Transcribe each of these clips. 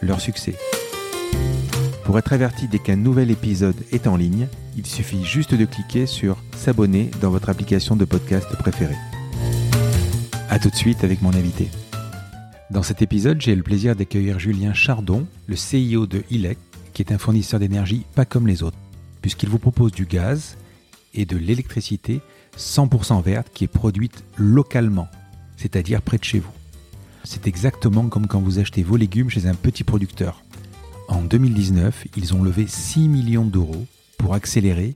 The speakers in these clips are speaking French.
leur succès. Pour être averti dès qu'un nouvel épisode est en ligne, il suffit juste de cliquer sur S'abonner dans votre application de podcast préférée. A tout de suite avec mon invité. Dans cet épisode, j'ai le plaisir d'accueillir Julien Chardon, le CIO de ILEC, qui est un fournisseur d'énergie pas comme les autres, puisqu'il vous propose du gaz et de l'électricité 100% verte qui est produite localement, c'est-à-dire près de chez vous. C'est exactement comme quand vous achetez vos légumes chez un petit producteur. En 2019, ils ont levé 6 millions d'euros pour accélérer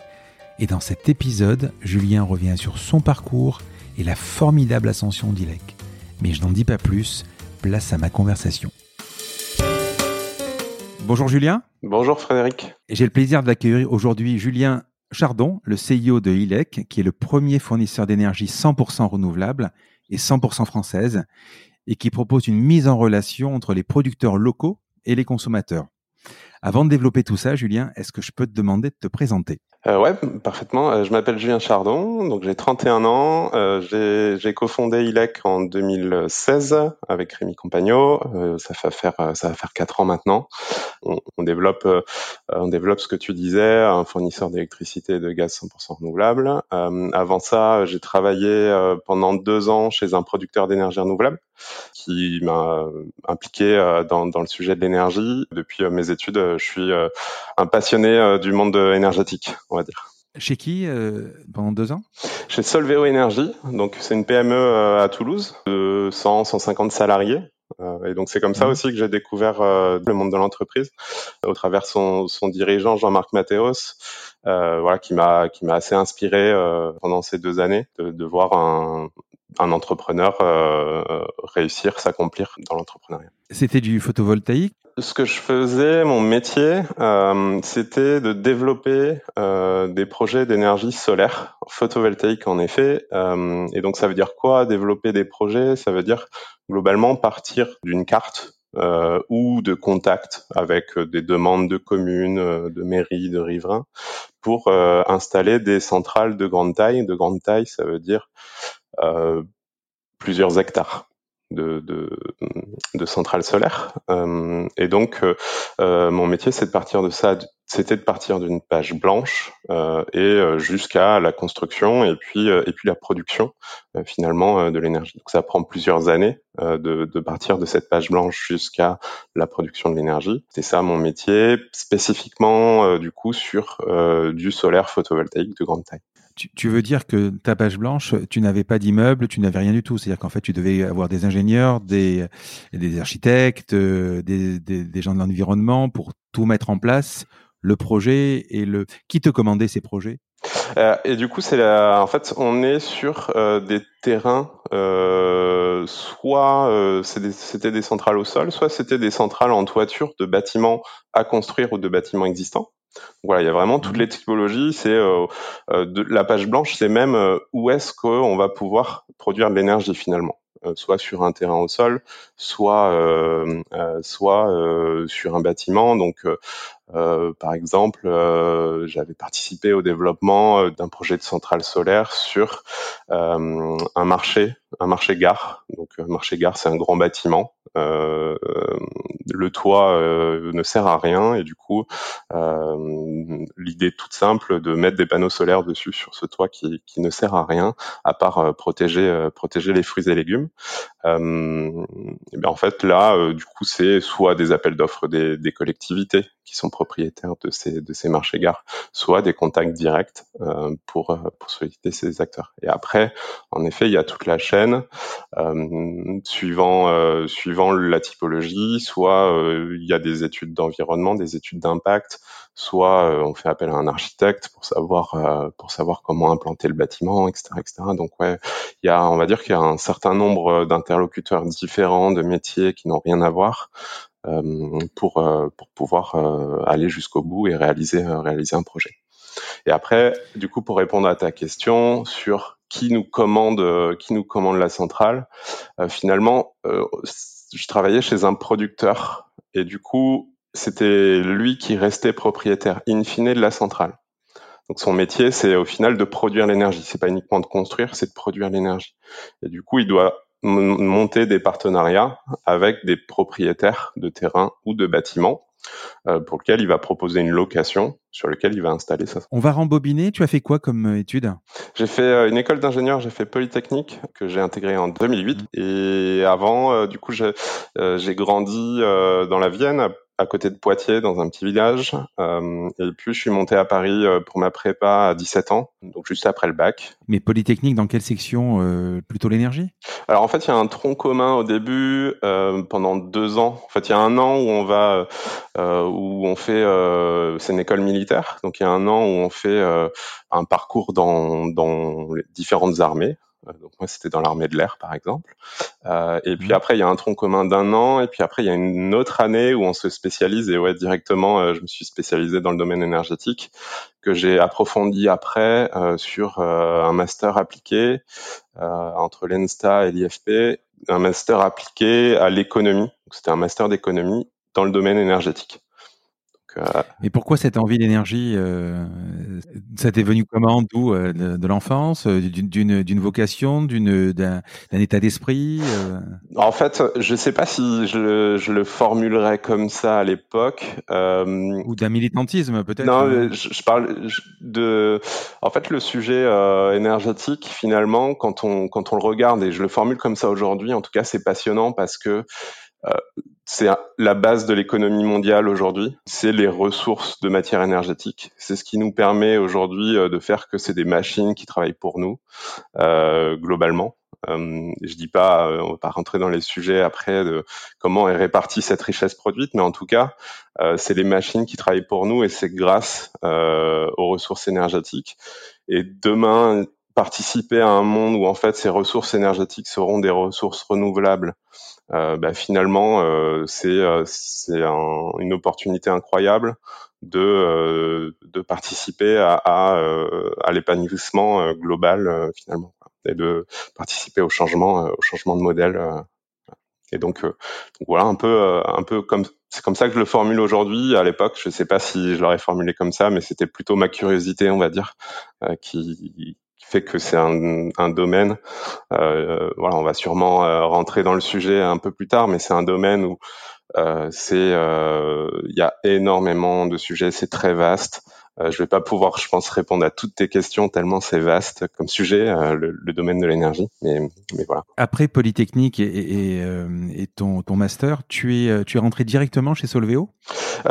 et dans cet épisode, Julien revient sur son parcours et la formidable ascension d'Ilec. Mais je n'en dis pas plus, place à ma conversation. Bonjour Julien. Bonjour Frédéric. J'ai le plaisir d'accueillir aujourd'hui Julien Chardon, le CIO de ILEC, qui est le premier fournisseur d'énergie 100% renouvelable et 100% française, et qui propose une mise en relation entre les producteurs locaux et les consommateurs. Avant de développer tout ça, Julien, est-ce que je peux te demander de te présenter? Euh, ouais, parfaitement. Euh, je m'appelle Julien Chardon, donc j'ai 31 ans. Euh, j'ai cofondé ILEC en 2016 avec Rémi Compagno. Euh, ça va faire ça va faire quatre ans maintenant. On, on développe on développe ce que tu disais, un fournisseur d'électricité et de gaz 100% renouvelable. avant ça, j'ai travaillé pendant deux ans chez un producteur d'énergie renouvelable qui m'a impliqué dans, dans le sujet de l'énergie. Depuis mes études, je suis un passionné du monde énergétique on va dire. Chez qui euh, pendant deux ans? Chez Solveo Énergie. Donc c'est une PME euh, à Toulouse de 100, 150 salariés. Euh, et donc c'est comme ça mmh. aussi que j'ai découvert le monde de l'entreprise au travers son, son dirigeant Jean-Marc Mathéos, voilà qui m'a qui m'a assez inspiré pendant ces deux années de, de voir un, un entrepreneur réussir, s'accomplir dans l'entrepreneuriat. C'était du photovoltaïque? Ce que je faisais, mon métier, euh, c'était de développer euh, des projets d'énergie solaire, photovoltaïque en effet. Euh, et donc ça veut dire quoi? Développer des projets, ça veut dire globalement partir d'une carte euh, ou de contact avec des demandes de communes, de mairies, de riverains, pour euh, installer des centrales de grande taille. De grande taille, ça veut dire plusieurs hectares de, de, de centrales solaires. Euh, et donc, euh, euh, mon métier, c'est de partir de ça, c'était de partir d'une page blanche euh, et euh, jusqu'à la construction et puis et puis la production finalement de l'énergie. Donc, ça prend plusieurs années de, de partir de cette page blanche jusqu'à la production de l'énergie. C'est ça mon métier, spécifiquement du coup sur du solaire photovoltaïque de grande taille. Tu, veux dire que ta page blanche, tu n'avais pas d'immeuble, tu n'avais rien du tout. C'est-à-dire qu'en fait, tu devais avoir des ingénieurs, des, des architectes, euh, des, gens de l'environnement pour tout mettre en place, le projet et le. Qui te commandait ces projets? Euh, Et du coup, c'est la... en fait, on est sur euh, des terrains. Soit c'était des centrales au sol, soit c'était des centrales en toiture de bâtiments à construire ou de bâtiments existants. Voilà, il y a vraiment toutes mhm. les typologies. C'est euh, euh, de, la page blanche, c'est même euh, où est-ce qu'on va pouvoir produire de l'énergie finalement, soit sur un terrain au sol, soit soit sur un bâtiment. Donc euh, par exemple, euh, j'avais participé au développement euh, d'un projet de centrale solaire sur un marché, un marché gare. Donc, un marché gare, c'est un grand bâtiment. le toit ne sert à rien et du coup, l'idée toute simple de mettre des panneaux solaires dessus sur ce toit qui, qui ne sert à rien à part protéger protéger les fruits et légumes. et bien en fait là, du coup, c'est soit des appels d'offres des, des collectivités qui sont propriétaires de ces, de ces marchés gares, soit des contacts directs euh, pour, euh, pour solliciter ces acteurs. Et après, en effet, il y a toute la chaîne, euh, suivant, euh, suivant la typologie, soit euh, il y a des études d'environnement, des études d'impact, soit on fait appel à un architecte pour savoir, pour savoir comment implanter le bâtiment, etc., etc. Donc ouais, il y a, on va dire qu'il y a un certain nombre d'interlocuteurs différents, de métiers qui n'ont rien à voir, pour pour pouvoir aller jusqu'au bout et réaliser réaliser un projet. Et après, du coup, pour répondre à ta question sur qui nous commande qui nous commande la centrale, finalement, je travaillais chez un producteur et du coup, c'était lui qui restait propriétaire in fine de la centrale. Donc son métier, c'est au final de produire l'énergie. C'est pas uniquement de construire, c'est de produire l'énergie. Et du coup, il doit monter des partenariats avec des propriétaires de terrains ou de bâtiments euh, pour lequel il va proposer une location sur lequel il va installer ça. On va rembobiner. Tu as fait quoi comme euh, étude? J'ai fait euh, une école d'ingénieur, j'ai fait Polytechnique que j'ai intégré en 2008. Mmh. Et avant, du coup, j'ai grandi dans la Vienne à côté de Poitiers, dans un petit village. Euh, et puis, je suis monté à Paris euh, pour ma prépa à 17 ans, donc juste après le bac. Mais Polytechnique, dans quelle section euh, Plutôt l'énergie? Alors, en fait, il y a un tronc commun au début, pendant deux ans. En fait, il y a un an où on va, où on fait, c'est une école militaire, donc il y a un an où on fait un parcours dans, dans les différentes armées. Euh, donc moi, c'était dans l'armée de l'air, par exemple. Euh, et puis mmh. après, il y a un tronc commun d'un an. Et puis après, il y a une autre année où on se spécialise. Et ouais, directement, euh, je me suis spécialisé dans le domaine énergétique que j'ai approfondi après euh, sur un master appliqué entre l'ENSTA et l'IFP, un master appliqué à l'économie. C'était un master d'économie dans le domaine énergétique. Et pourquoi cette envie d'énergie euh, Ça t'est venu comment D'où euh, De, l'enfance euh, D'une vocation D'un état d'esprit En fait, je ne sais pas si je, je, le formulerais comme ça à l'époque. Ou d'un militantisme peut-être Non, je, je, parle de... En fait, le sujet énergétique, finalement, quand on, quand on le regarde, et je le formule comme ça aujourd'hui, en tout cas, c'est passionnant parce que c'est la base de l'économie mondiale aujourd'hui, c'est les ressources de matière énergétique. C'est ce qui nous permet aujourd'hui euh, de faire que c'est des machines qui travaillent pour nous euh, globalement. Euh, je dis pas, euh, on va pas rentrer dans les sujets après de comment est répartie cette richesse produite, mais en tout cas, c'est les machines qui travaillent pour nous et c'est grâce aux ressources énergétiques. Et demain, participer à un monde où en fait ces ressources énergétiques seront des ressources renouvelables euh, bah, finalement, euh, c'est euh, c'est un, une opportunité incroyable de de participer à à, à l'épanouissement global finalement et de participer au changement au changement de modèle. et donc, donc, voilà un peu un peu comme c'est comme ça que je le formule aujourd'hui. À l'époque, je sais pas si je l'aurais formulé comme ça, mais c'était plutôt ma curiosité, on va dire, qui fait que c'est un, un, domaine. Euh, voilà, on va sûrement euh, rentrer dans le sujet un peu plus tard, mais c'est un domaine où euh, c'est euh, il y a énormément de sujets, c'est très vaste. Euh, je vais pas pouvoir, je pense, répondre à toutes tes questions tellement c'est vaste comme sujet, euh, le, le, domaine de l'énergie. Mais, mais, voilà. Après Polytechnique et, et, et ton, ton, master, tu es, tu es rentré directement chez Solveo?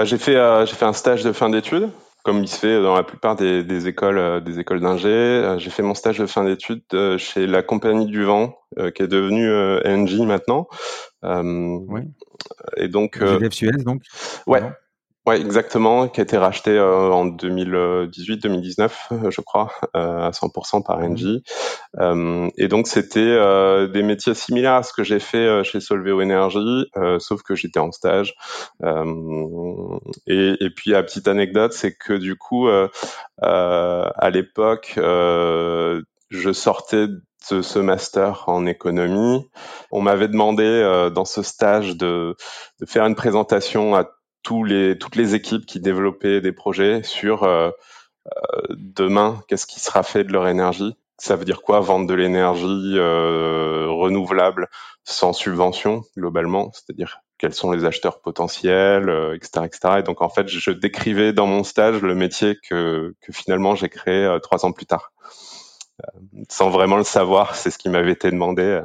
J'ai fait, j'ai fait un stage de fin d'études comme il se fait dans la plupart des, des écoles euh, des écoles d'ingé. Euh, j'ai fait mon stage de fin d'études euh, chez la Compagnie du Vent, qui est devenue NG maintenant. oui. Et donc. Suez, donc? Ouais. Ouais, exactement, qui a été racheté euh, en 2018-2019, euh, je crois, euh, à 100% par Engie. Euh, et donc c'était des métiers similaires à ce que j'ai fait chez Solveo Energy, sauf que j'étais en stage. Et, et, puis, la petite anecdote, c'est que du coup, à l'époque, je sortais de ce master en économie. On m'avait demandé dans ce stage de, de faire une présentation à les, toutes les équipes qui développaient des projets sur euh, euh, demain, qu'est-ce qui sera fait de leur énergie? Ça veut dire quoi vendre de l'énergie euh, renouvelable sans subvention globalement, c'est-à-dire quels sont les acheteurs potentiels, etc., etc. Et donc en fait, je décrivais dans mon stage le métier que, que finalement j'ai créé trois ans plus tard. Euh, sans vraiment le savoir. C'est ce qui m'avait été demandé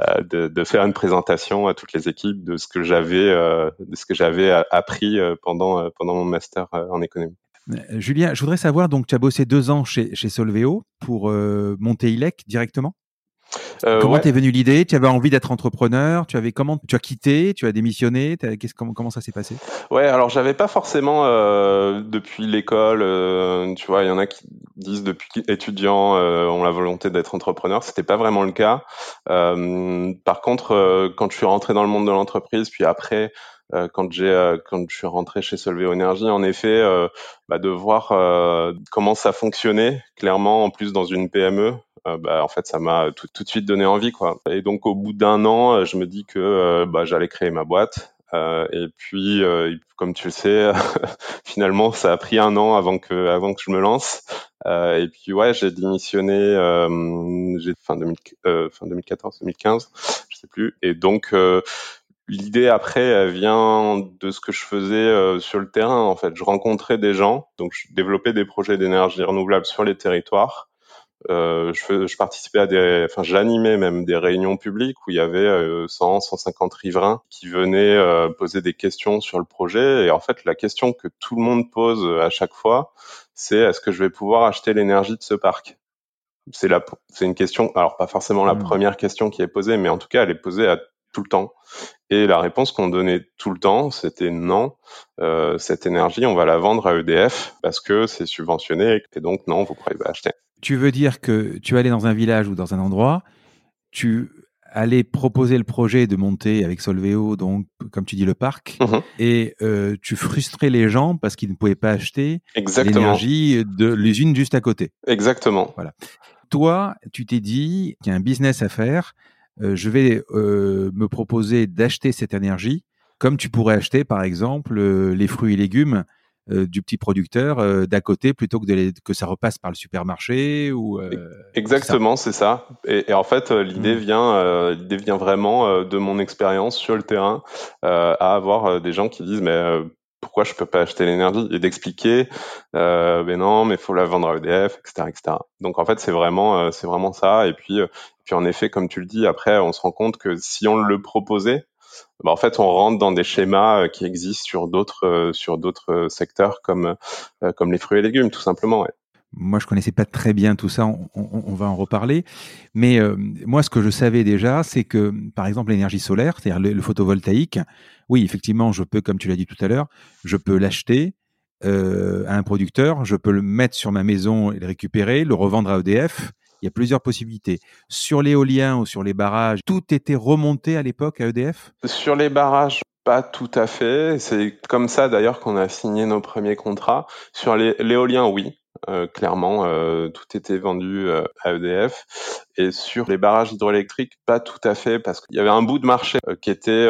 euh, de, de, faire une présentation à toutes les équipes de ce que j'avais euh, de ce que j'avais appris pendant pendant mon master en économie. Julien, je voudrais savoir donc tu as bossé deux ans chez, chez Solveo pour monter ILEC directement? Euh, comment t'es venu l'idée? Tu avais envie d'être entrepreneur? Tu avais comment Tu as quitté? Tu as démissionné? Comment, comment ça s'est passé? Ouais, alors j'avais pas forcément euh, depuis l'école. Euh, tu vois, il y en a qui disent depuis étudiant ont la volonté d'être entrepreneur. C'était pas vraiment le cas. Par contre, quand je suis rentré dans le monde de l'entreprise, puis après quand j'ai quand je suis rentré chez Solvay Énergie, en effet, bah, de voir comment ça fonctionnait clairement en plus dans une PME. Bah, en fait, ça m'a tout, tout, de suite donné envie, quoi. Et donc, au bout d'un an, je me dis que bah, j'allais créer ma boîte. Euh, et puis, euh, comme tu le sais, finalement, ça a pris un an avant que, avant que je me lance. Euh, et puis, ouais, j'ai démissionné j'ai fin, 2000, fin 2014, 2015, je sais plus. Et donc, l'idée après elle vient de ce que je faisais sur le terrain. En fait, je rencontrais des gens, donc je développais des projets d'énergie renouvelable sur les territoires. Euh, je, je, participais à des, enfin, j'animais même des réunions publiques où il y avait euh, 100, 150 riverains qui venaient euh, poser des questions sur le projet. Et en fait, la question que tout le monde pose à chaque fois, c'est est-ce que je vais pouvoir acheter l'énergie de ce parc? C'est la, c'est une question. Alors pas forcément la mmh. première question qui est posée, mais en tout cas, elle est posée à tout le temps. Et la réponse qu'on donnait tout le temps, c'était non. Euh, cette énergie, on va la vendre à EDF parce que c'est subventionné et donc non, vous pourrez pas acheter. Tu veux dire que tu allais dans un village ou dans un endroit, tu allais proposer le projet de monter avec Solveo, donc comme tu dis le parc, mhm. et euh, tu frustrais les gens parce qu'ils ne pouvaient pas acheter l'énergie de l'usine juste à côté. Exactement. Voilà. Toi, tu t'es dit qu'il y a un business à faire. Euh, je vais euh, me proposer d'acheter cette énergie, comme tu pourrais acheter par exemple les fruits et légumes euh, du petit producteur euh, d'à côté plutôt que, de que ça repasse par le supermarché ou euh, exactement c'est ça, Et, en fait l'idée mmh. vient l'idée vient vraiment de mon expérience sur le terrain à avoir des gens qui disent mais pourquoi je peux pas acheter l'énergie et d'expliquer euh, mais non mais faut la vendre à EDF etc etc donc en fait c'est vraiment c'est vraiment ça. Et puis puis en effet comme tu le dis après on se rend compte que si on le proposait bah, en fait, on rentre dans des schémas euh, qui existent sur d'autres euh, sur d'autres euh, secteurs comme comme les fruits et légumes, tout simplement. Moi, je connaissais pas très bien tout ça. On, va en reparler. Mais moi, ce que je savais déjà, c'est que, par exemple, l'énergie solaire, c'est-à-dire le, photovoltaïque, oui, effectivement, je peux, comme tu l'as dit tout à l'heure, je peux l'acheter à un producteur, je peux le mettre sur ma maison et le récupérer, le revendre à EDF. Il y a plusieurs possibilités. Sur l'éolien ou sur les barrages, tout était remonté à l'époque à EDF Sur les barrages, pas tout à fait. C'est comme ça d'ailleurs qu'on a signé nos premiers contrats. Sur l'éolien, oui. Euh, clairement, euh, tout était vendu euh, à EDF. Et sur les barrages hydroélectriques, pas tout à fait, parce qu'il y avait un bout de marché qui était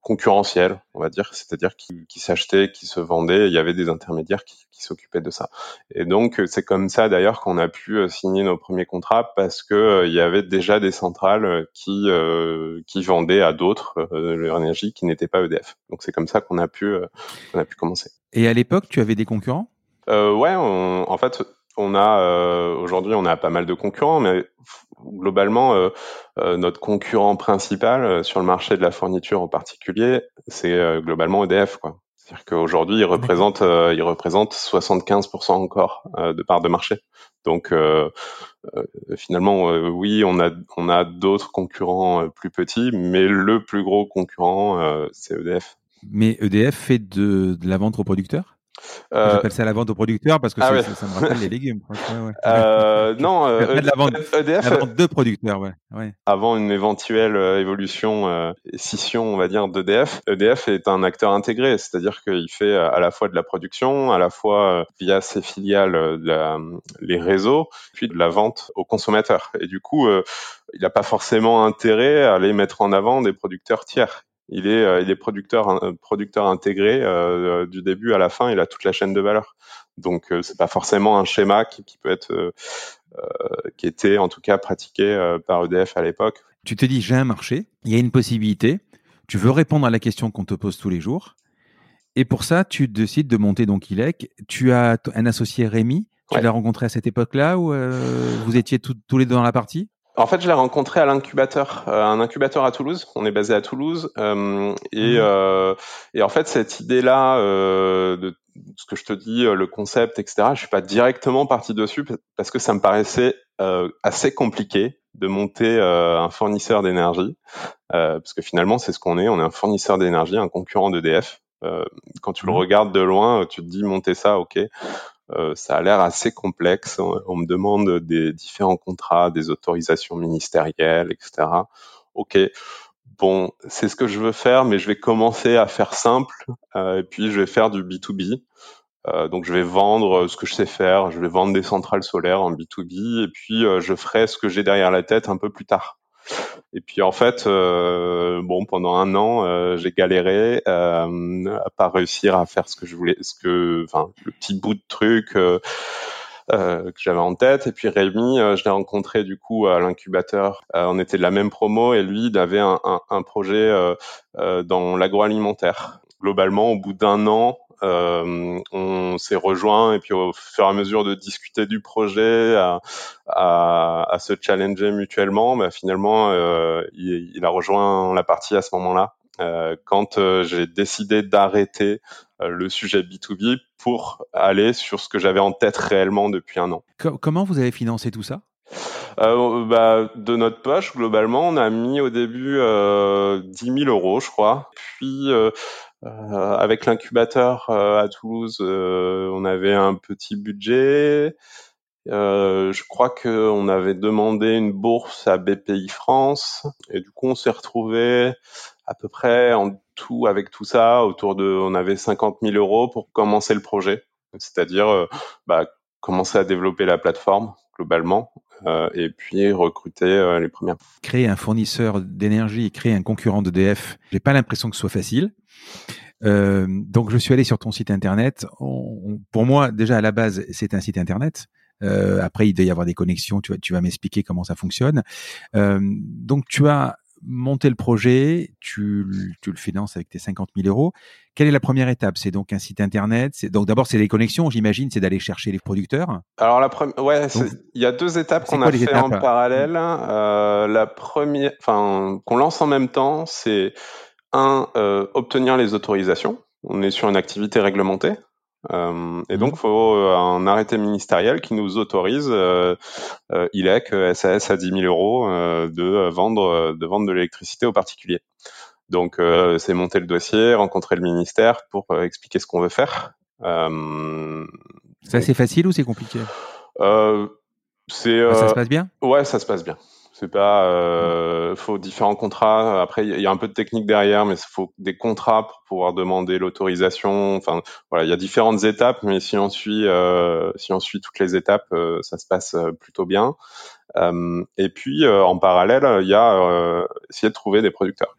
concurrentiel, on va dire, c'est-à-dire qui, s'achetait, qui se vendait. Il y avait des intermédiaires qui, s'occupaient de ça. Et donc, c'est comme ça d'ailleurs qu'on a pu signer nos premiers contrats, parce que il y avait déjà des centrales qui qui vendaient à d'autres leur énergie qui n'était pas EDF. Donc, c'est comme ça qu'on a pu a pu commencer. Et à l'époque, tu avais des concurrents? Euh, Ouais, en fait, on a euh, aujourd'hui on a pas mal de concurrents, mais globalement euh, euh notre concurrent principal euh, sur le marché de la fourniture en particulier, c'est euh, globalement EDF quoi. C'est-à-dire qu'aujourd'hui il représente il représente 75% encore de part de marché. Donc finalement oui on a on a d'autres concurrents plus petits, mais le plus gros concurrent c'est EDF. Mais EDF fait de, de la vente aux producteurs? Euh, J'appelle ça la vente aux producteurs parce que ah ça, me rappelle les légumes. Euh, non, euh, la vente, EDF, la vente de producteurs, ouais. ouais. Avant une éventuelle euh, évolution, euh, scission, on va dire, d'EDF, EDF est un acteur intégré, c'est-à-dire qu'il fait à la fois de la production, à la fois via ses filiales, la, les réseaux, puis de la vente aux consommateurs. Et du coup, il n'a pas forcément intérêt à aller mettre en avant des producteurs tiers il est, euh, il est producteur, producteur intégré euh, du début à la fin. Il a toute la chaîne de valeur. Donc euh, c'est pas forcément un schéma qui, qui peut être, qui était en tout cas pratiqué par EDF à l'époque. Tu te dis j'ai un marché, il y a une possibilité. Tu veux répondre à la question qu'on te pose tous les jours. Et pour ça, tu décides de monter donc ILEC. Tu as un associé Rémi. Tu l'as rencontré à cette époque-là où vous étiez tous les deux dans la partie? En fait, je l'ai rencontré à l'incubateur, euh, un incubateur à Toulouse. On est basé à Toulouse, euh, et, mmh. euh, et, en fait, cette idée-là euh, de ce que je te dis, le concept, etc. Je suis pas directement parti dessus parce que ça me paraissait assez compliqué de monter un fournisseur d'énergie, parce que finalement, c'est ce qu'on est. On est un fournisseur d'énergie, un concurrent d'EDF. quand tu le mmh. regardes de loin, tu te dis monter ça, ok. Euh, ça a l'air assez complexe. On, me demande des différents contrats, des autorisations ministérielles, etc. Ok, bon, c'est ce que je veux faire, mais je vais commencer à faire simple, et puis je vais faire du B2B. donc je vais vendre ce que je sais faire, je vais vendre des centrales solaires en B2B, et puis je ferai ce que j'ai derrière la tête un peu plus tard. Et puis en fait, euh, bon, pendant un an, euh, j'ai galéré euh, à pas réussir à faire ce que je voulais, ce que, enfin, le petit bout de truc. Euh, euh que j'avais en tête et puis Rémi je l'ai rencontré du coup à l'incubateur on était de la même promo et lui il avait un, un, un projet dans l'agroalimentaire globalement au bout d'un an euh, on s'est rejoint et puis au fur et à mesure de discuter du projet, à, à, à se challenger mutuellement, bah, finalement, euh, il, il, a rejoint la partie à ce moment-là. Euh, quand euh, j'ai décidé d'arrêter euh, le sujet B2B pour aller sur ce que j'avais en tête réellement depuis un an. Comment vous avez financé tout ça? Euh, bah, de notre poche, globalement, on a mis au début euh, 10 000 euros, je crois. Puis, euh, euh, avec l'incubateur euh, à Toulouse, euh, on avait un petit budget. je crois qu'on avait demandé une bourse à BPI France et du coup on s'est retrouvé à peu près en tout avec tout ça autour de, on avait 50 000 euros pour commencer le projet, c'est-à-dire bah, commencer à développer la plateforme globalement et puis recruter euh, les premières. Créer un fournisseur d'énergie créer un concurrent d'EDF, j'ai pas l'impression que ce soit facile. Euh, donc je suis allé sur ton site internet. pour moi, déjà à la base, c'est un site internet. Euh, après, il doit y avoir des connexions. Tu vas, tu vas m'expliquer comment ça fonctionne. Euh, donc tu as monter le projet, tu, tu, le finances avec tes 50 000 euros. Quelle est la première étape? C'est donc un site internet. C'est donc d'abord c'est les connexions, j'imagine, c'est d'aller chercher les producteurs. Alors la première, ouais, il y a deux étapes qu'on a fait en parallèle. Euh, la première, enfin qu'on lance en même temps, c'est un euh, obtenir les autorisations. On est sur une activité réglementée. Euh, et donc, faut euh, un arrêté ministériel qui nous autorise, euh, euh, ILEC, SAS à 10 000 euros, de vendre de vendre de l'électricité aux particuliers. Donc, c'est monter le dossier, rencontrer le ministère pour expliquer ce qu'on veut faire. c'est assez facile ou c'est compliqué? Ça se passe bien? Ouais, ça se passe bien. Pas, euh, faut différents contrats. Après, il y, a un peu de technique derrière, mais il faut des contrats pour pouvoir demander l'autorisation. Enfin, voilà, il y a différentes étapes, mais si on suit, euh, si on suit toutes les étapes, euh, ça se passe plutôt bien. Et puis, en parallèle, il y a essayer de trouver des producteurs.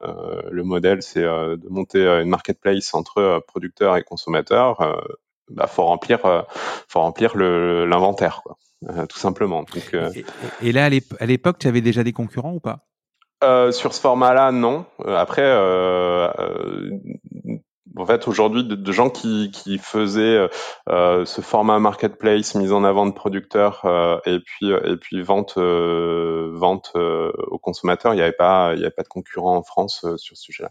le modèle, c'est de monter une marketplace entre producteurs et consommateurs. Bah, faut remplir, faut remplir l'inventaire, quoi. Euh, tout simplement. Donc, euh, et, là, à l'époque, tu avais déjà des concurrents ou pas? Euh, Sur ce format-là, non. après, en fait, aujourd'hui, de, gens qui, qui faisaient ce format marketplace, mise en avant de producteurs et puis et puis vente vente aux consommateurs, il n'y avait pas il y avait pas de concurrents en France sur ce sujet-là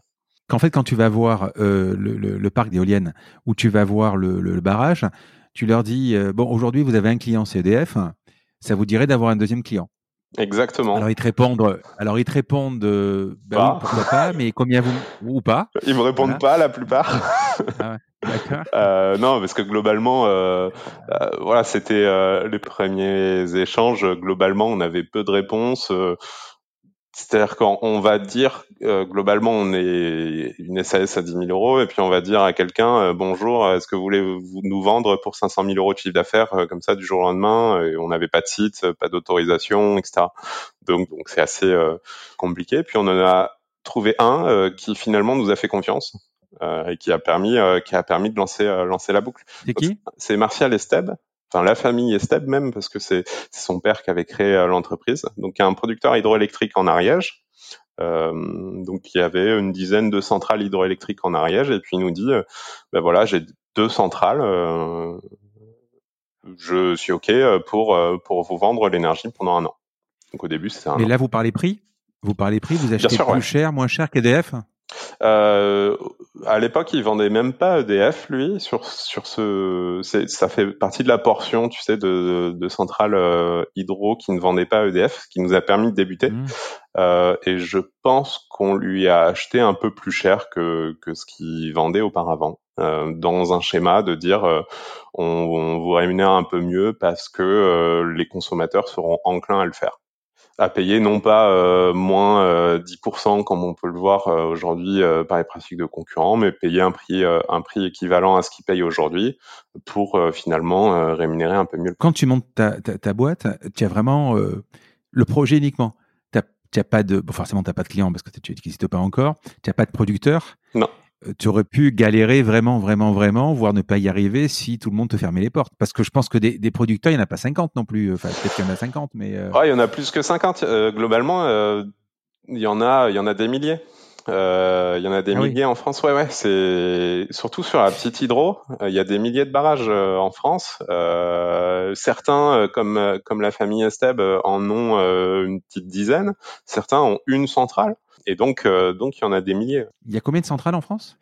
qu'en fait, quand tu vas voir le, le, le, parc d'éoliennes ou tu vas voir le, le barrage, tu leur dis euh, bon aujourd'hui vous avez un client CEDF, ça vous dirait d'avoir un deuxième client. Exactement. Alors ils te répondent, alors ils te répondent, euh, bah, oui, pas, mais combien vous ou pas Ils me répondent pas la plupart. Ah. Euh, non, parce que globalement, euh, euh voilà, c'était euh, les premiers échanges. Globalement, on avait peu de réponses. C'est-à-dire qu'on va dire, euh, globalement, on est une SAS à 10 000 euros, et puis on va dire à quelqu'un, euh, bonjour, est-ce que vous voulez nous vendre pour 500 000 euros de chiffre d'affaires euh, comme ça du jour au lendemain et On n'avait pas de site, pas d'autorisation, etc. Donc, donc c'est assez compliqué. Puis on en a trouvé un qui finalement nous a fait confiance et qui a permis, qui a permis de lancer, lancer la boucle. C'est qui? C'est Martial Esteb enfin la famille Esteb même, parce que c'est son père qui avait créé euh, l'entreprise. Donc il y a un producteur hydroélectrique en Ariège. Euh, donc il y avait une dizaine de centrales hydroélectriques en Ariège et puis il nous dit, euh, ben voilà, j'ai deux centrales, euh, je suis ok pour pour vous vendre l'énergie pendant un an. Donc au début c'était un. Et là vous parlez prix, vous parlez prix, vous achetez plus cher, moins cher qu'EDF? Euh, à l'époque, il vendait même pas EDF, lui, sur sur ce. Ça fait partie de la portion, tu sais, de, de centrales euh, hydro qui ne vendait pas EDF, ce qui nous a permis de débuter. Mmh. Euh, et je pense qu'on lui a acheté un peu plus cher que que ce qu'il vendait auparavant, euh, dans un schéma de dire euh, on, on, vous rémunère un peu mieux parce que les consommateurs seront enclins à le faire. À payer non pas euh, moins euh, 10% comme on peut le voir euh, aujourd'hui euh, par les pratiques de concurrents, mais payer un prix un prix équivalent à ce qu'ils payent aujourd'hui pour finalement rémunérer un peu mieux. Quand tu montes ta, ta, ta boîte, tu as vraiment le projet uniquement. Tu n'as pas de, bon, forcément, tu n'as pas de client parce que tu n'existes pas encore. Tu n'as pas de producteur. Non. Euh, tu aurais pu galérer vraiment, vraiment, vraiment, voire ne pas y arriver si tout le monde te fermait les portes. Parce que je pense que des, des producteurs, il n'y en a pas 50 non plus. Enfin, peut-être qu'il y en a 50, mais. Euh... Ouais, il y en a plus que 50. Euh, globalement, euh, il y en a, il y en a des milliers. Euh, il y en a des ah milliers en France, ouais, ouais. C'est surtout sur la petite hydro. Il y a des milliers de barrages en France. certains, comme comme la famille Esteb, en ont une petite dizaine. Certains ont une centrale. Et donc, euh, donc, il y en a des milliers. Il y a combien de centrales en France?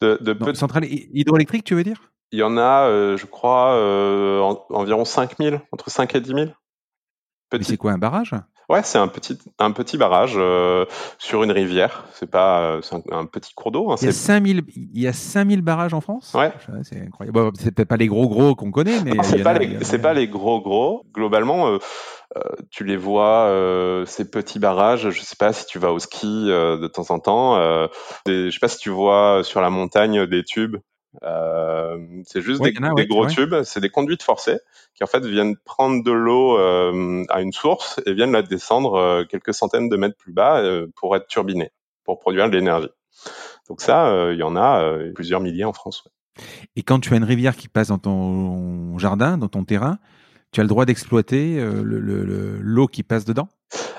De, de centrales hydroélectriques, tu veux dire? Il y en a, euh, je crois, euh, environ 5000, entre 5 et 10 000. Petit. c'est quoi un barrage? Ouais, c'est un petit, un petit barrage sur une rivière. C'est pas un, petit cours d'eau. Hein, il, y a 5000, il y a 5000 barrages en France? Ouais. C'est incroyable. Bon, c'est peut-être pas les gros gros qu'on connaît, mais. c'est pas, les, pas les gros gros. Globalement, euh, tu les vois, euh, ces petits barrages. Je sais pas si tu vas au ski euh, de temps en temps. Euh, des, je sais pas si tu vois sur la montagne des tubes. C'est juste des, gros tubes. C'est des conduites forcées qui en fait viennent prendre de l'eau à une source et viennent la descendre quelques centaines de mètres plus bas pour être turbinées, pour produire de l'énergie. Donc ça, il y en a plusieurs milliers en France. Et quand tu as une rivière qui passe dans ton jardin, dans ton terrain, tu as le droit d'exploiter euh, l'eau qui passe dedans?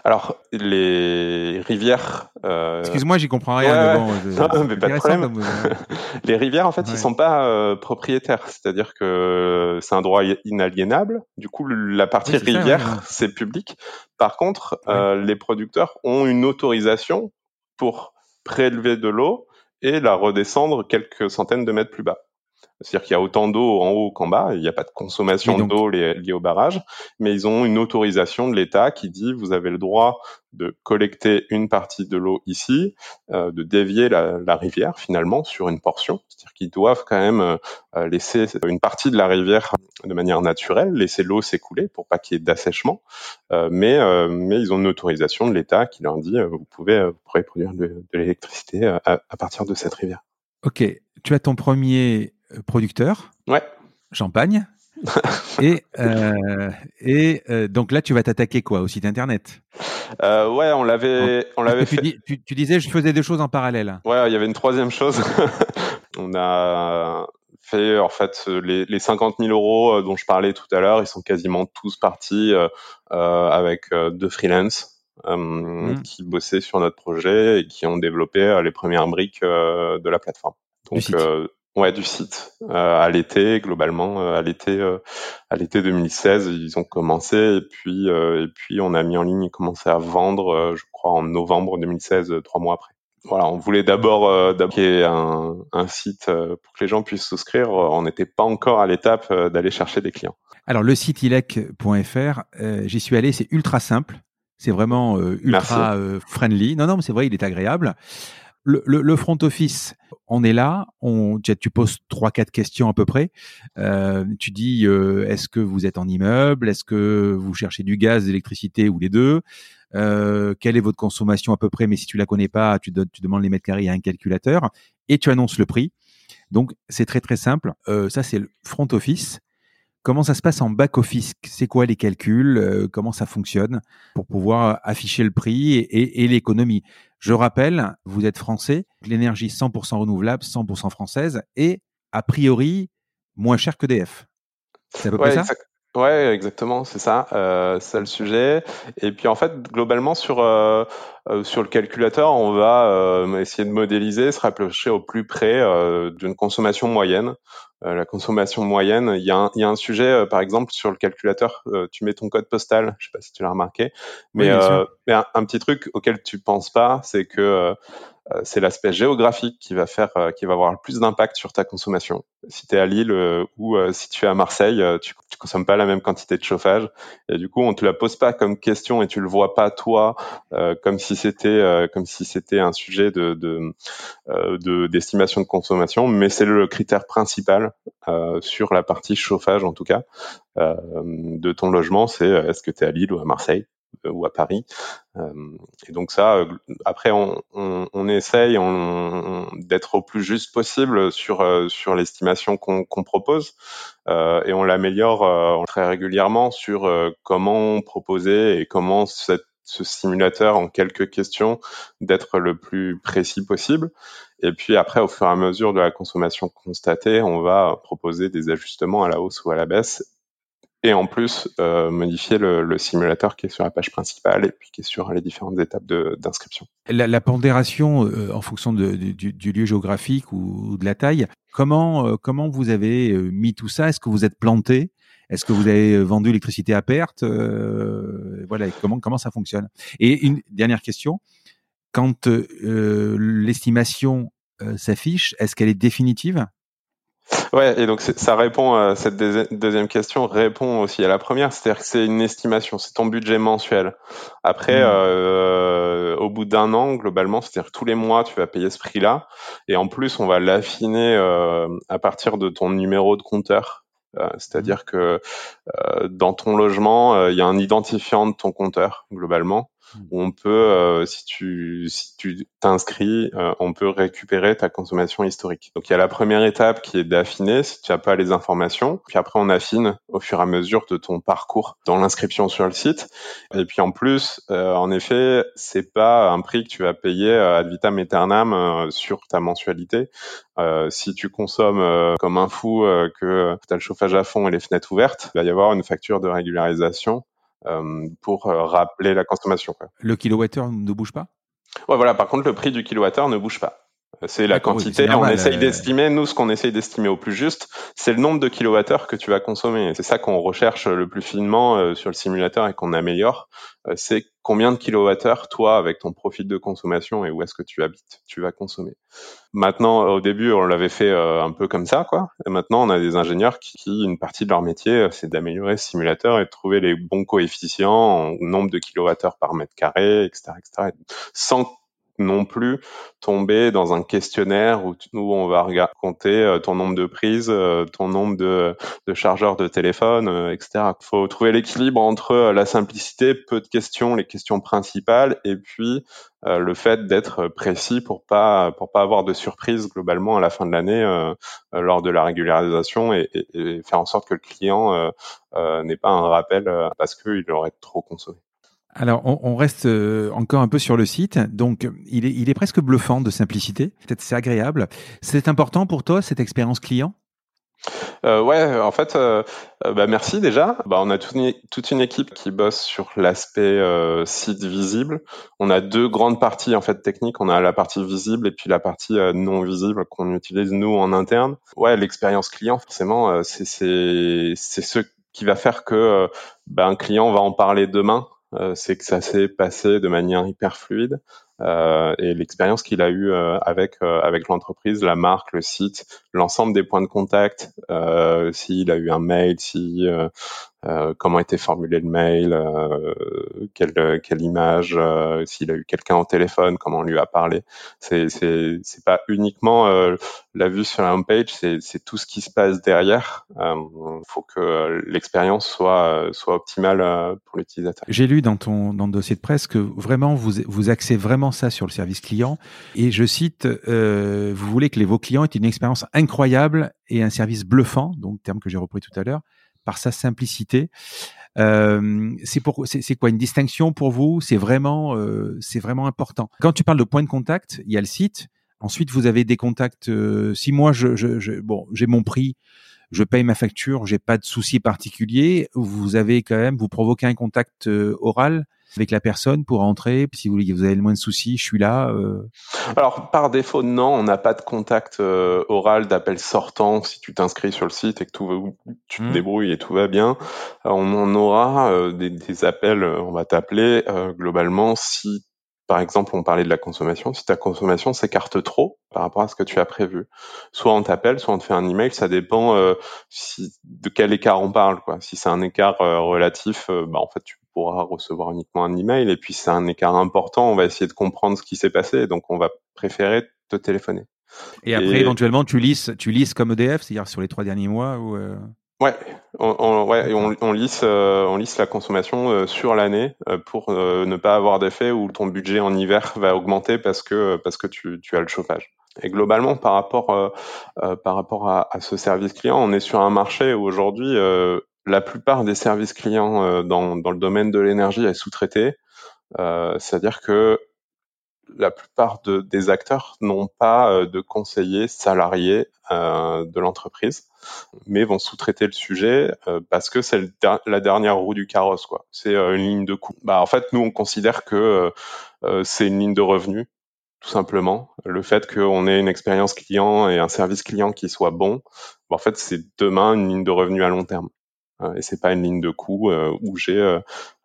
Alors, les rivières. Euh... Excuse-moi, j'y comprends rien. non, mais pas de problème. Euh, les rivières, en fait, ils sont pas euh, propriétaires. C'est-à-dire que c'est un droit inaliénable. Du coup, la partie rivière, c'est public. Par contre, euh, les producteurs ont une autorisation pour prélever de l'eau et la redescendre quelques centaines de mètres plus bas. C'est-à-dire qu'il y a autant d'eau en haut qu'en bas, il n'y a pas de consommation d'eau liée au barrage, mais ils ont une autorisation de l'État qui dit vous avez le droit de collecter une partie de l'eau ici, euh, de dévier la, la, rivière finalement sur une portion. C'est-à-dire qu'ils doivent quand même euh, laisser une partie de la rivière de manière naturelle, laisser l'eau s'écouler pour pas qu'il y ait d'assèchement. Euh, mais, euh, mais ils ont une autorisation de l'État qui leur dit vous pouvez vous pourrez produire de, de l'électricité à, à partir de cette rivière. Ok, tu as ton premier euh, producteur. Ouais. Champagne. et euh, et euh, donc là, tu vas t'attaquer quoi au site internet? Euh, Ouais, on l'avait, on l'avait fait. Tu, tu, disais, je faisais deux choses en parallèle. Ouais, il y avait une troisième chose. on a fait en fait les, les 50 000 euros dont je parlais tout à l'heure, ils sont quasiment tous partis euh, avec deux freelance. Mmh. qui bossaient sur notre projet et qui ont développé les premières briques de la plateforme. Donc, Ouais, du site. Euh, à l'été, globalement, euh, à l'été, euh, à l'été 2016, ils ont commencé et puis et puis on a mis en ligne et commencé à vendre, je crois en novembre 2016, trois mois après. Voilà, on voulait d'abord euh, un, un site pour que les gens puissent souscrire. On n'était pas encore à l'étape d'aller chercher des clients. Alors le site ilec.fr, j'y suis allé, c'est ultra simple. C'est vraiment ultra friendly. Non, non, mais c'est vrai, il est agréable le, front office, on est là, on, tu poses trois, quatre questions à peu près. Euh, tu dis, euh, est-ce que vous êtes en immeuble? Est-ce que vous cherchez du gaz, d'électricité ou les deux? Euh, Quelle est votre consommation à peu près? Mais si tu la connais pas, tu, tu demandes les mètres carrés à un calculateur et tu annonces le prix. Donc c'est très très simple. ça c'est le front office. Comment ça se passe en back-office C'est quoi les calculs? Euh, Comment ça fonctionne pour pouvoir afficher le prix et, l'économie? Je rappelle, vous êtes français, l'énergie 100% renouvelable, 100% française et a priori moins cher que DF. C'est à peu près ça? Ouais, exactement, c'est ça, euh, c'est le sujet. Et puis en fait, globalement sur euh, sur le calculateur, on va euh, essayer de modéliser, se rapprocher au plus près d'une consommation moyenne. la consommation moyenne, il y a un, il y a un sujet, par exemple, sur le calculateur, tu mets ton code postal, je sais pas si tu l'as remarqué, mais, mais un, un, petit truc auquel tu penses pas, c'est que euh, c'est l'aspect géographique qui va faire, euh, qui va avoir le plus d'impact sur ta consommation. Si tu es à Lille euh, ou si tu es à Marseille, tu, tu consommes pas la même quantité de chauffage et du coup on te la pose pas comme question et tu le vois pas toi comme si c'était comme si c'était un sujet de de d'estimation de, consommation, mais c'est le critère principal sur la partie chauffage en tout cas de ton logement, c'est est-ce que tu es à Lille ou à Marseille ou à Paris. et donc ça, après, on, essaye d'être au plus juste possible sur sur l'estimation qu'on propose et on l'améliore très régulièrement sur comment proposer et comment cette ce simulateur en quelques questions d'être le plus précis possible. Et puis après, au fur et à mesure de la consommation constatée, on va proposer des ajustements à la hausse ou à la baisse. Et en plus, euh, modifier le, simulateur qui est sur la page principale et puis qui est sur les différentes étapes d'inscription. La, pondération euh, en fonction du, lieu géographique ou, de la taille, comment, euh, comment vous avez mis tout ça? Est-ce que vous êtes planté? Est-ce que vous avez vendu l'électricité à perte euh, Voilà, comment comment ça fonctionne? Et une dernière question quand euh, l'estimation euh, s'affiche, est-ce qu'elle est définitive? Ouais, et donc ça répond à cette deuxième question, répond aussi à la première, c'est-à-dire que c'est une estimation, c'est ton budget mensuel. Après, mmh. euh, au bout d'un an, globalement, c'est-à-dire tous les mois, tu vas payer ce prix-là, et en plus, on va l'affiner euh, à partir de ton numéro de compteur. Euh, c'est-à-dire que euh, dans ton logement, euh, il y a un identifiant de ton compteur globalement. On peut, si tu si tu t'inscris, on peut récupérer ta consommation historique. Donc il y a la première étape qui est d'affiner si tu n'as pas les informations, puis après on affine au fur et à mesure de ton parcours dans l'inscription sur le site. Et puis en plus, en effet, c'est pas un prix que tu vas payer ad vitam aeternam sur ta mensualité. Euh, si tu consommes euh, comme un fou, euh, que tu as le chauffage à fond et les fenêtres ouvertes, il va y avoir une facture de régularisation pour rappeler la consommation. Quoi. Le kilowattheure ne bouge pas? Ouais, voilà. Par contre, le prix du kilowattheure ne bouge pas. C'est la quantité. on essaye d'estimer. Nous, ce qu'on essaye d'estimer au plus juste, c'est le nombre de kilowattheures que tu vas consommer. C'est ça qu'on recherche le plus finement sur le simulateur et qu'on améliore. c'est combien de kilowattheures, toi, avec ton profil de consommation et où est-ce que tu habites, tu vas consommer. Maintenant, au début, on l'avait fait euh, un peu comme ça, quoi. Et maintenant, on a des ingénieurs qui, une partie de leur métier, euh, c'est d'améliorer ce simulateur et de trouver les bons coefficients, nombre de kilowattheures par mètre carré, etc., etc., sans non plus tomber dans un questionnaire où, on va compter euh, ton nombre de prises, euh, ton nombre de, chargeurs de téléphone, euh, etc. Il faut trouver l'équilibre entre la simplicité, peu de questions, les questions principales, et puis le fait d'être précis pour pas pour pas avoir de surprise globalement à la fin de l'année lors de la régularisation et, et, faire en sorte que le client n'ait pas un rappel parce qu'il aurait trop consommé. Alors, on, reste euh, encore un peu sur le site. Donc, il est, il est presque bluffant de simplicité. Peut-être c'est agréable. C'est important pour toi, cette expérience client? Euh, ouais, en fait, euh, euh, bah, merci déjà. Bah, on a toute une équipe qui bosse sur l'aspect site visible. On a deux grandes parties en fait techniques. On a la partie visible et puis la partie non visible qu'on utilise nous en interne. Ouais, l'expérience client, forcément, c'est c'est ce qui va faire que bah, un client va en parler demain euh, c'est que ça s'est passé de manière hyper fluide. Euh, et l'expérience qu'il a eue euh, avec avec l'entreprise, la marque, le site, l'ensemble des points de contact, s'il a eu un mail, si euh, comment était formulé le mail, euh, quelle, image, euh, s'il a eu quelqu'un au téléphone, comment on lui a parlé. C'est pas uniquement la vue sur la homepage, c'est c'est tout ce qui se passe derrière. Il faut que l'expérience soit optimale pour l'utilisateur. J'ai lu dans ton le dossier de presse que vraiment vous vous axez vraiment ça sur le service client et je cite vous voulez que les, vos clients aient une expérience incroyable et un service bluffant, donc terme que j'ai repris tout à l'heure par sa simplicité. Euh, c'est quoi une distinction pour vous? C'est vraiment euh, c'est vraiment important. Quand tu parles de point de contact, il y a le site. Ensuite, vous avez des contacts. Euh, si moi, je, je, je bon, j'ai mon prix, je paye ma facture, j'ai pas de souci particulier. Vous avez quand même, vous provoquez un contact oral avec la personne pour entrer Si vous, vous avez le moins de soucis, je suis là. Euh... Alors par défaut, non, on n'a pas de contact euh, oral d'appel sortant si tu t'inscris sur le site et que tout, tu te mmh. débrouilles et tout va bien. On en aura euh, des, des, appels, on va t'appeler globalement si par exemple, on parlait de la consommation. Si ta consommation s'écarte trop par rapport à ce que tu as prévu, soit on t'appelle, soit on te fait un email. Ça dépend euh, si, de quel écart on parle. Quoi. Si c'est un écart relatif, bah, en fait, tu pourra recevoir uniquement un email. Et puis, c'est un écart important. On va essayer de comprendre ce qui s'est passé. Donc, on va préférer te téléphoner. Et après, éventuellement, tu lises, tu lises comme EDF, c'est-à-dire sur les trois derniers mois ou euh Ouais, on, ouais, on, on lisse, euh, on lisse la consommation euh, sur l'année euh, pour ne pas avoir d'effet où ton budget en hiver va augmenter parce que parce que tu, tu as le chauffage. Et globalement, par rapport par rapport à, à, ce service client, on est sur un marché où aujourd'hui la plupart des services clients dans, dans le domaine de l'énergie est sous-traité. C'est-à-dire que la plupart de, des acteurs n'ont pas de conseillers salariés de l'entreprise mais vont sous-traiter le sujet euh, parce que c'est la dernière roue du carrosse, quoi. C'est euh, une ligne de coût. Bah, en fait, nous, on considère que euh, c'est une ligne de revenu, tout simplement. Le fait qu'on ait une expérience client et un service client qui soit bon, bah, en fait, c'est demain une ligne de revenu à long terme. Et c'est pas une ligne de coût où j'ai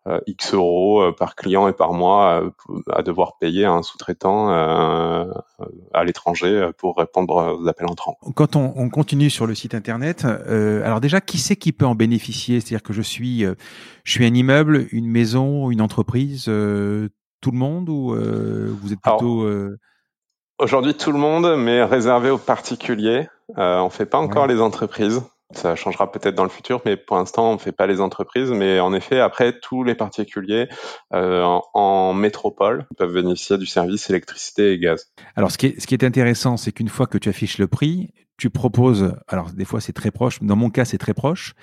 euh, X euros euh, par client et par mois euh, à devoir payer un sous-traitant à l'étranger pour répondre aux appels entrants. Quand on, on continue sur le site internet, alors déjà, qui c'est qui peut en bénéficier? C'est-à-dire que je suis, je suis un immeuble, une maison, une entreprise, tout le monde ou vous êtes plutôt Aujourd'hui, tout le monde, mais réservé aux particuliers. Euh, on fait pas encore les entreprises. Ça changera peut-être dans le futur, mais pour l'instant, on ne fait pas les entreprises. Mais en effet, après, tous les particuliers euh, en, métropole peuvent bénéficier du service électricité et gaz. Alors, ce qui est, ce qui est intéressant, c'est qu'une fois que tu affiches le prix, tu proposes, alors des fois c'est très proche, dans mon cas c'est très proche.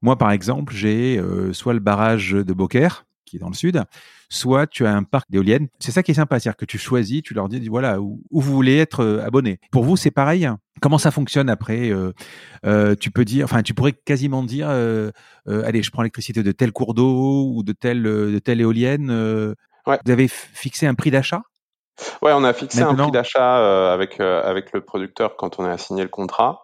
Moi, par exemple, j'ai euh, soit le barrage de Beaucaire, qui est dans le sud, soit tu as un parc d'éoliennes. C'est ça qui est sympa, c'est-à-dire que tu choisis, tu leur dis voilà où, vous voulez être euh, abonné. Pour vous, c'est pareil. Hein. Comment ça fonctionne après euh, euh, Tu peux dire, enfin, tu pourrais quasiment dire, allez, je prends l'électricité de tel cours d'eau ou de telle de telle éolienne. Vous avez fixé un prix d'achat? Ouais, on a fixé un prix d'achat avec avec le producteur quand on a signé le contrat.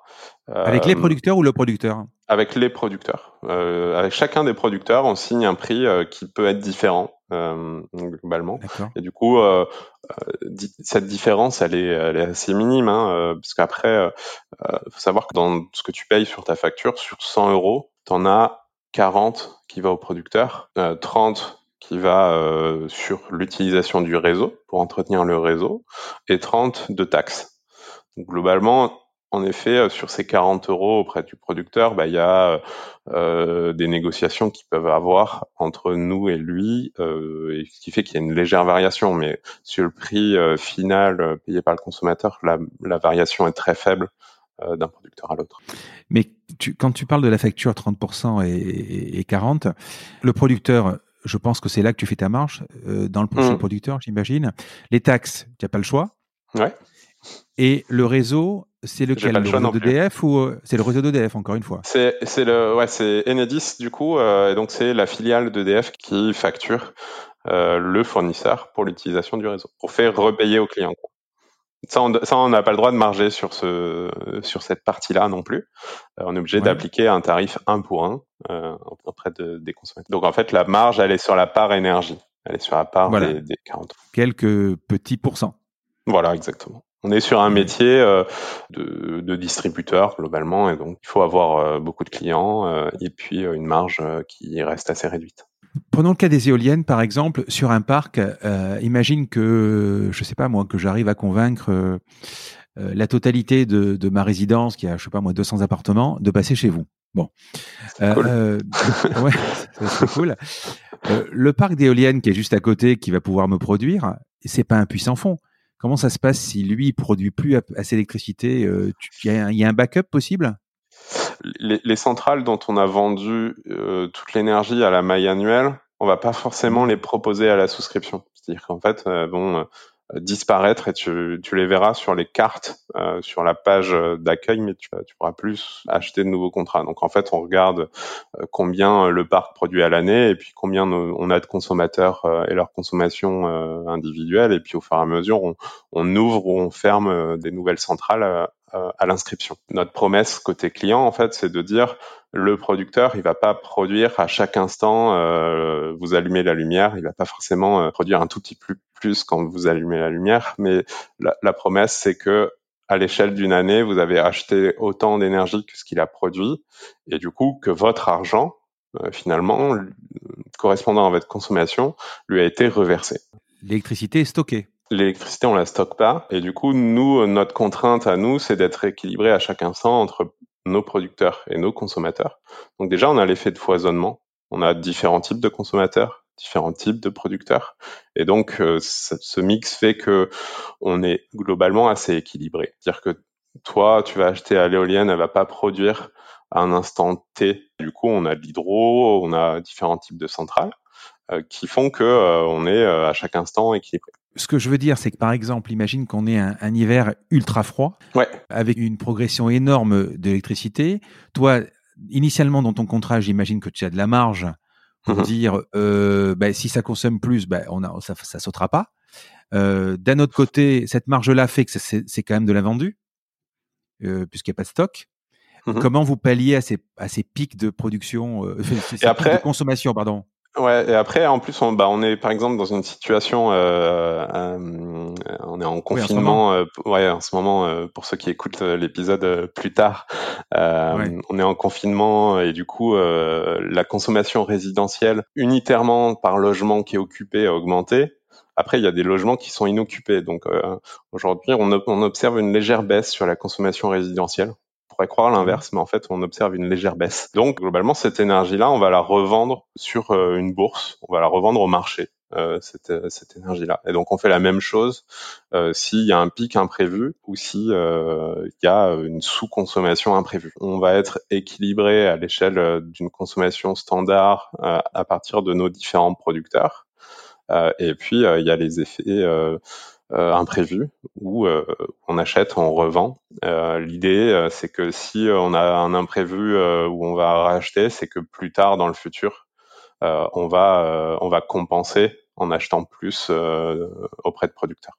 avec les producteurs ou le producteur? Avec les producteurs. Euh, avec chacun des producteurs, on signe un prix euh, qui peut être différent euh, globalement. Et du coup, euh, euh, cette différence, elle est, elle est assez minime, hein, parce qu'après, faut savoir que dans ce que tu payes sur ta facture, sur 100 euros, tu en as 40 qui va au producteur, 30 qui va sur l'utilisation du réseau pour entretenir le réseau, et 30 de taxes. Donc, globalement, en effet, euh, sur ces 40 euros auprès du producteur, bah, il y a euh, des négociations qui peuvent avoir entre nous et lui, euh, et ce qui fait qu'il y a une légère variation. Mais sur le prix final payé par le consommateur, la, variation est très faible d'un producteur à l'autre. Mais quand tu parles de la facture 30% et, 40%, le producteur, je pense que c'est là que tu fais ta marge, dans le, mmh. producteur, j'imagine. Les taxes, tu n'as pas le choix. Ouais. Et le réseau, c'est lequel le, réseau d'EDF ou euh, c'est le réseau d'EDF encore une fois C'est le ouais c'est Enedis du coup euh, et donc c'est la filiale d'EDF qui facture euh, le fournisseur pour l'utilisation du réseau pour faire repayer au client. Ça on n'a pas le droit de marger sur ce sur cette partie-là non plus. on est obligé d'appliquer un tarif 1 pour 1 auprès de, des consommateurs. Donc en fait la marge elle est sur la part énergie, elle est sur la part des, des 40. Quelques petits pourcents. Voilà exactement. On est sur un métier euh, de, distributeur globalement et donc il faut avoir euh, beaucoup de clients euh, et puis une marge qui reste assez réduite. Prenons le cas des éoliennes, par exemple, sur un parc. imagine que, je sais pas moi, que j'arrive à convaincre la totalité de, ma résidence, qui a, je sais pas moi, 200 appartements, de passer chez vous. Bon, cool. ouais, c'est cool. le parc d'éoliennes qui est juste à côté, qui va pouvoir me produire, c'est pas un puissant fond. Comment ça se passe si lui produit plus assez d'électricité euh, Il y, a un backup possible? Les, centrales dont on a vendu euh, toute l'énergie à la maille annuelle, on va pas forcément mmh. les proposer à la souscription. C'est-à-dire qu'en fait, euh, bon, disparaître et tu, tu, les verras sur les cartes, euh, sur la page d'accueil, mais tu, tu pourras plus acheter de nouveaux contrats. Donc en fait, on regarde euh, combien le parc produit à l'année et puis combien on a de consommateurs et leur consommation individuelle. Et puis au fur et à mesure, on ouvre ou on ferme des nouvelles centrales à l'inscription. Notre promesse côté client, en fait, c'est de dire le producteur, il va pas produire à chaque instant, euh, vous allumez la lumière, il va pas forcément euh, produire un tout petit peu plus quand vous allumez la lumière, mais la, promesse, c'est que à l'échelle d'une année, vous avez acheté autant d'énergie que ce qu'il a produit, et du coup que votre argent, euh, finalement, correspondant à votre consommation, lui a été reversé. L'électricité est stockée. L'électricité, on la stocke pas. Et du coup, nous, notre contrainte à nous, c'est d'être équilibré à chaque instant entre nos producteurs et nos consommateurs. Donc déjà, on a l'effet de foisonnement. On a différents types de consommateurs, différents types de producteurs, et donc euh, ce mix fait que on est globalement assez équilibré. C'est-à-dire que toi, tu vas acheter à l'éolienne, elle va pas produire à un instant T. Du coup, on a de l'hydro, on a différents types de centrales euh, qui font que euh, on est à chaque instant équilibré ce que je veux dire, c'est que par exemple, imagine qu'on ait un, hiver ultra froid, avec une progression énorme d'électricité. Toi, initialement dans ton contrat, j'imagine que tu as de la marge pour mhm. dire euh, bah, si ça consomme plus, bah, on a, ça, ça sautera pas. Euh, D'un autre côté, cette marge-là fait que c'est quand même de la vendue, euh, puisqu'il n'y a pas de stock. Mhm. Comment vous palliez à ces, à ces pics de production, euh, et après, de consommation, pardon? Ouais, et après, en plus, on, bah, on est par exemple dans une situation, euh, euh, on est en confinement, euh, ouais, en ce moment, euh, pour ceux qui écoutent l'épisode plus tard, on est en confinement et du coup, la consommation résidentielle unitairement par logement qui est occupé a augmenté. Après, il y a des logements qui sont inoccupés. Donc aujourd'hui, on, on observe une légère baisse sur la consommation résidentielle pourrait croire l'inverse, mais en fait, on observe une légère baisse. Donc, globalement, cette énergie-là, on va la revendre sur euh, une bourse, on va la revendre au marché. Euh, cette, euh, cette énergie-là. Et donc on fait la même chose euh, s'il y a un pic imprévu ou s'il euh, y a une sous-consommation imprévue. On va être équilibré à l'échelle d'une consommation standard à partir de nos différents producteurs. et puis il y a les effets euh, imprévu où euh, on achète, on revend. Euh, l'idée, c'est que si on a un imprévu où on va racheter, c'est que plus tard dans le futur, on va on va compenser en achetant plus auprès de producteurs.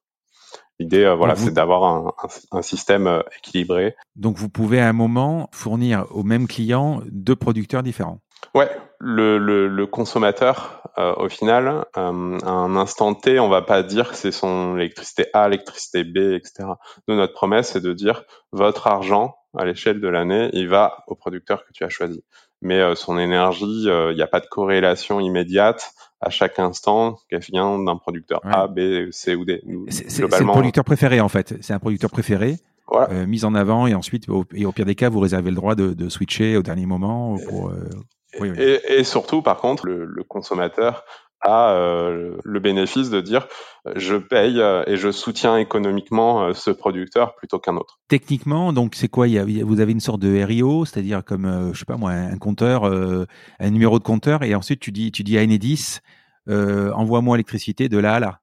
L'idée, voilà, c'est d'avoir un, un, système équilibré. Donc, vous pouvez à un moment fournir au même client deux producteurs différents. Ouais, le, le, le consommateur, euh, au final, euh, à un instant T, on va pas dire que c'est son électricité A, électricité B, etc. Nous, notre promesse, c'est de dire votre argent à l'échelle de l'année, il va au producteur que tu as choisi. Mais euh, son énergie, il n'y a pas de corrélation immédiate à chaque instant qu'elle vient d'un producteur A, B, C ou D. C'est le producteur préféré en fait. C'est un producteur préféré. Voilà. mis en avant et ensuite, au, et au pire des cas, vous réservez le droit de, de switcher au dernier moment pour, et, surtout, par contre, le, consommateur a euh, le bénéfice de dire je paye euh, et je soutiens économiquement euh, ce producteur plutôt qu'un autre. Techniquement, donc c'est quoi? Vous avez une sorte de RIO, c'est-à-dire comme je sais pas moi un compteur, un numéro de compteur, et ensuite tu dis tu dis à Enedis envoie-moi l'électricité de là à là.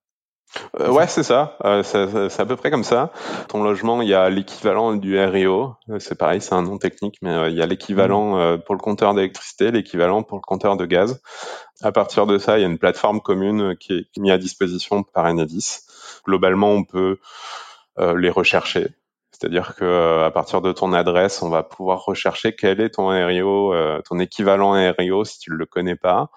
Euh, ouais, c'est ça. Euh, c'est à peu près comme ça. Ton logement, il y a l'équivalent du RIO. Euh, c'est pareil, c'est un nom technique, mais il y a l'équivalent mmh. pour le compteur d'électricité, l'équivalent pour le compteur de gaz. À partir de ça, il y a une plateforme commune qui est mise à disposition par Enedis. Globalement, on peut les rechercher. C'est-à-dire que à partir de ton adresse, on va pouvoir rechercher quel est ton RIO, ton équivalent RIO si tu ne le connais pas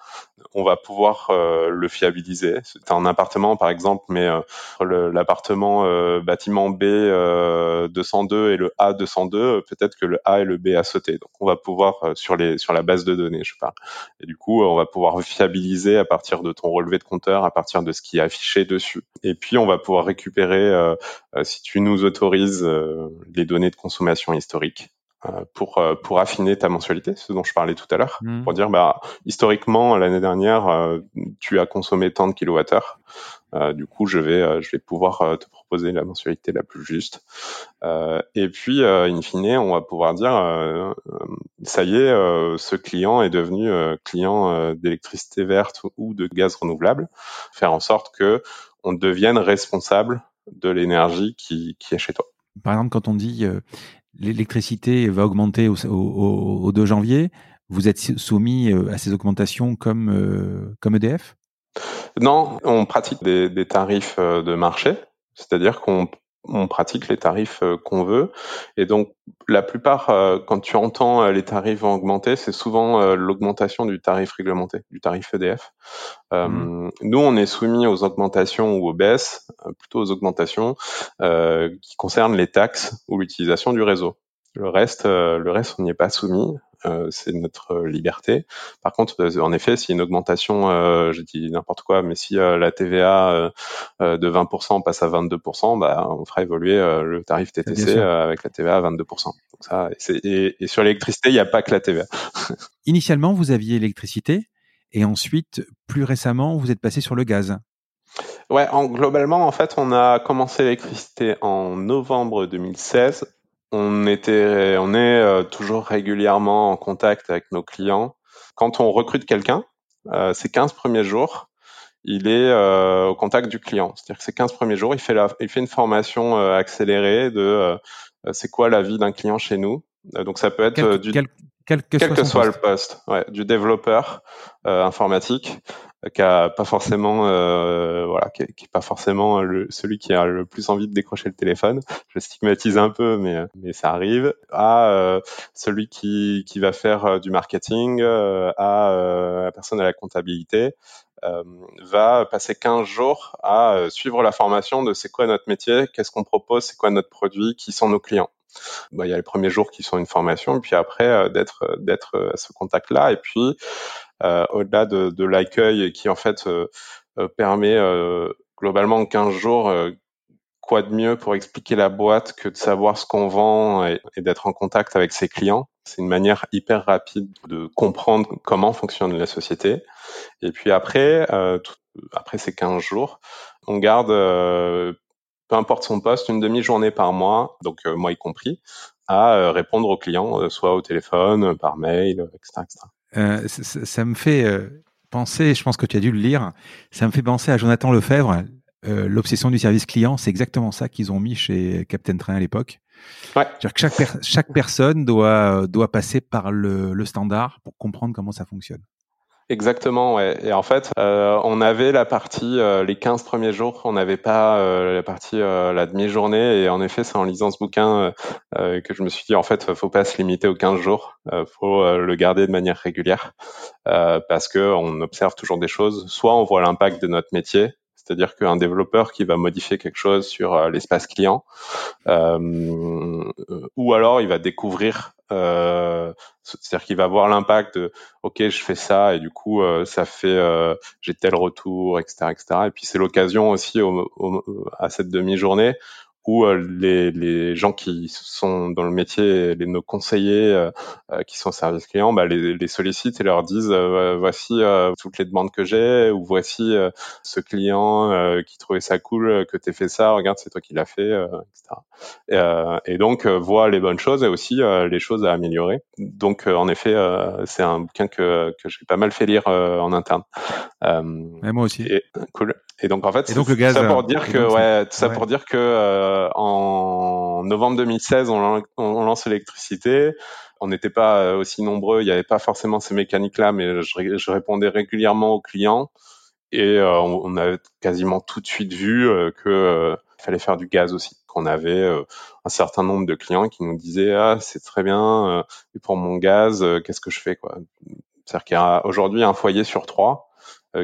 on va pouvoir euh, le fiabiliser. C'est un appartement par exemple, mais euh, l'appartement euh, bâtiment B 202 et le A 202, peut-être que le A et le B a sauté. Donc on va pouvoir sur sur la base de données, je parle. Et du coup, on va pouvoir fiabiliser à partir de ton relevé de compteur, à partir de ce qui est affiché dessus. Et puis on va pouvoir récupérer, si tu nous autorises, les données de consommation historique pour euh, pour affiner ta mensualité, ce dont je parlais tout à l'heure, mmh. pour dire bah historiquement l'année dernière euh, tu as consommé tant de kilowattheures, du coup je vais je vais pouvoir te proposer la mensualité la plus juste. et puis in fine on va pouvoir dire ça y est ce client est devenu client d'électricité verte ou de gaz renouvelable, faire en sorte que on devienne responsable de l'énergie qui, qui est chez toi. Par exemple, quand on dit l'électricité va augmenter au, 2 janvier, vous êtes soumis euh, à ces augmentations comme, euh, comme EDF Non, on pratique des tarifs euh, de marché, c'est-à-dire qu'on on pratique les tarifs euh, qu'on veut. Et donc, la plupart, euh, quand tu entends euh, les tarifs vont augmenter, c'est souvent l'augmentation du tarif réglementé, du tarif EDF. Mmh. Nous, on est soumis aux augmentations ou aux baisses, plutôt aux augmentations qui concernent les taxes ou l'utilisation du réseau. Le reste, le reste, on n'y est pas soumis. Euh, c'est notre liberté. Par contre, euh, en effet, si une augmentation, euh, je dis n'importe quoi, mais si la TVA de 20% passe à 22%, bah, on fera évoluer le tarif TTC avec la TVA à 22%. Donc ça, et, et sur l'électricité, il n'y a pas que la TVA. Initialement, vous aviez l'électricité, et ensuite, plus récemment, vous êtes passé sur le gaz. Ouais, en, globalement, en fait, on a commencé l'électricité en novembre 2016 on était, on est euh, toujours régulièrement en contact avec nos clients. Quand on recrute quelqu'un, euh, ces 15 premiers jours, il est euh, au contact du client. C'est-à-dire que ces 15 premiers jours, il fait, la, il fait une formation accélérée de c'est quoi la vie d'un client chez nous. donc ça peut être du, quel que, soit, le poste, ouais, du développeur informatique qui a pas forcément euh, voilà qui, qui pas forcément le, celui qui a le plus envie de décrocher le téléphone. Je stigmatise un peu mais mais ça arrive. À euh, celui qui qui va faire euh, du marketing euh, à la personne à la comptabilité va passer 15 jours à suivre la formation de c'est quoi notre métier qu'est-ce qu'on propose c'est quoi notre produit qui sont nos clients bah, il y a les premiers jours qui sont une formation, puis après d'être d'être à ce contact-là, et puis euh, au-delà de, l'accueil qui en fait euh, euh, permet globalement en 15 jours quoi de mieux pour expliquer la boîte que de savoir ce qu'on vend et, d'être en contact avec ses clients? C'est une manière hyper rapide de comprendre comment fonctionne la société. Et puis après, euh, après ces 15 jours, on garde, euh, peu importe son poste, une demi-journée par mois, donc moi y compris, à répondre aux clients, soit au téléphone, par mail, etc. etc. Euh, ça, me fait euh, penser, je pense que tu as dû le lire, ça me fait penser à Jonathan Lefebvre, euh, l'obsession du service client, c'est exactement ça qu'ils ont mis chez Captain Train à l'époque. Ouais. Que chaque, chaque personne doit, doit passer par le, le standard pour comprendre comment ça fonctionne. Exactement, ouais. Et en fait, euh, on avait la partie, euh, les 15 premiers jours, on n'avait pas euh, la partie, la demi-journée. Et en effet, c'est en lisant ce bouquin que je me suis dit, en fait, faut pas se limiter aux 15 jours, faut le garder de manière régulière parce que on observe toujours des choses. Soit on voit l'impact de notre métier, c'est-à-dire qu'un développeur qui va modifier quelque chose sur euh, l'espace client, euh, ou alors il va découvrir, euh, c'est-à-dire qu'il va voir l'impact de, ok, je fais ça et du coup ça fait, j'ai tel retour, etc., etc. Et puis c'est l'occasion aussi à cette demi-journée où euh, les, les, gens qui sont dans le métier, les, nos conseillers euh, euh, qui sont service client, bah, les, les, sollicitent et leur disent voici toutes les demandes que j'ai ou voici ce client qui trouvait ça cool que tu fait ça, regarde c'est toi qui l'as fait, etc. Et, et donc voit les bonnes choses et aussi les choses à améliorer. Donc en effet, c'est un bouquin que, que j'ai pas mal fait lire en interne. et moi aussi. Et, cool. Et donc en fait, c'est ça pour dire que ouais, ça pour dire que en novembre 2016, on, lance l'électricité. On n'était pas euh, aussi nombreux, il n'y avait pas forcément ces mécaniques-là, mais je, répondais régulièrement aux clients et euh, on, avait quasiment tout de suite vu que fallait faire du gaz aussi. Qu'on avait un certain nombre de clients qui nous disaient ah c'est très bien, et pour mon gaz, qu'est-ce que je fais quoi? C'est-à-dire qu'il y a aujourd'hui un foyer sur trois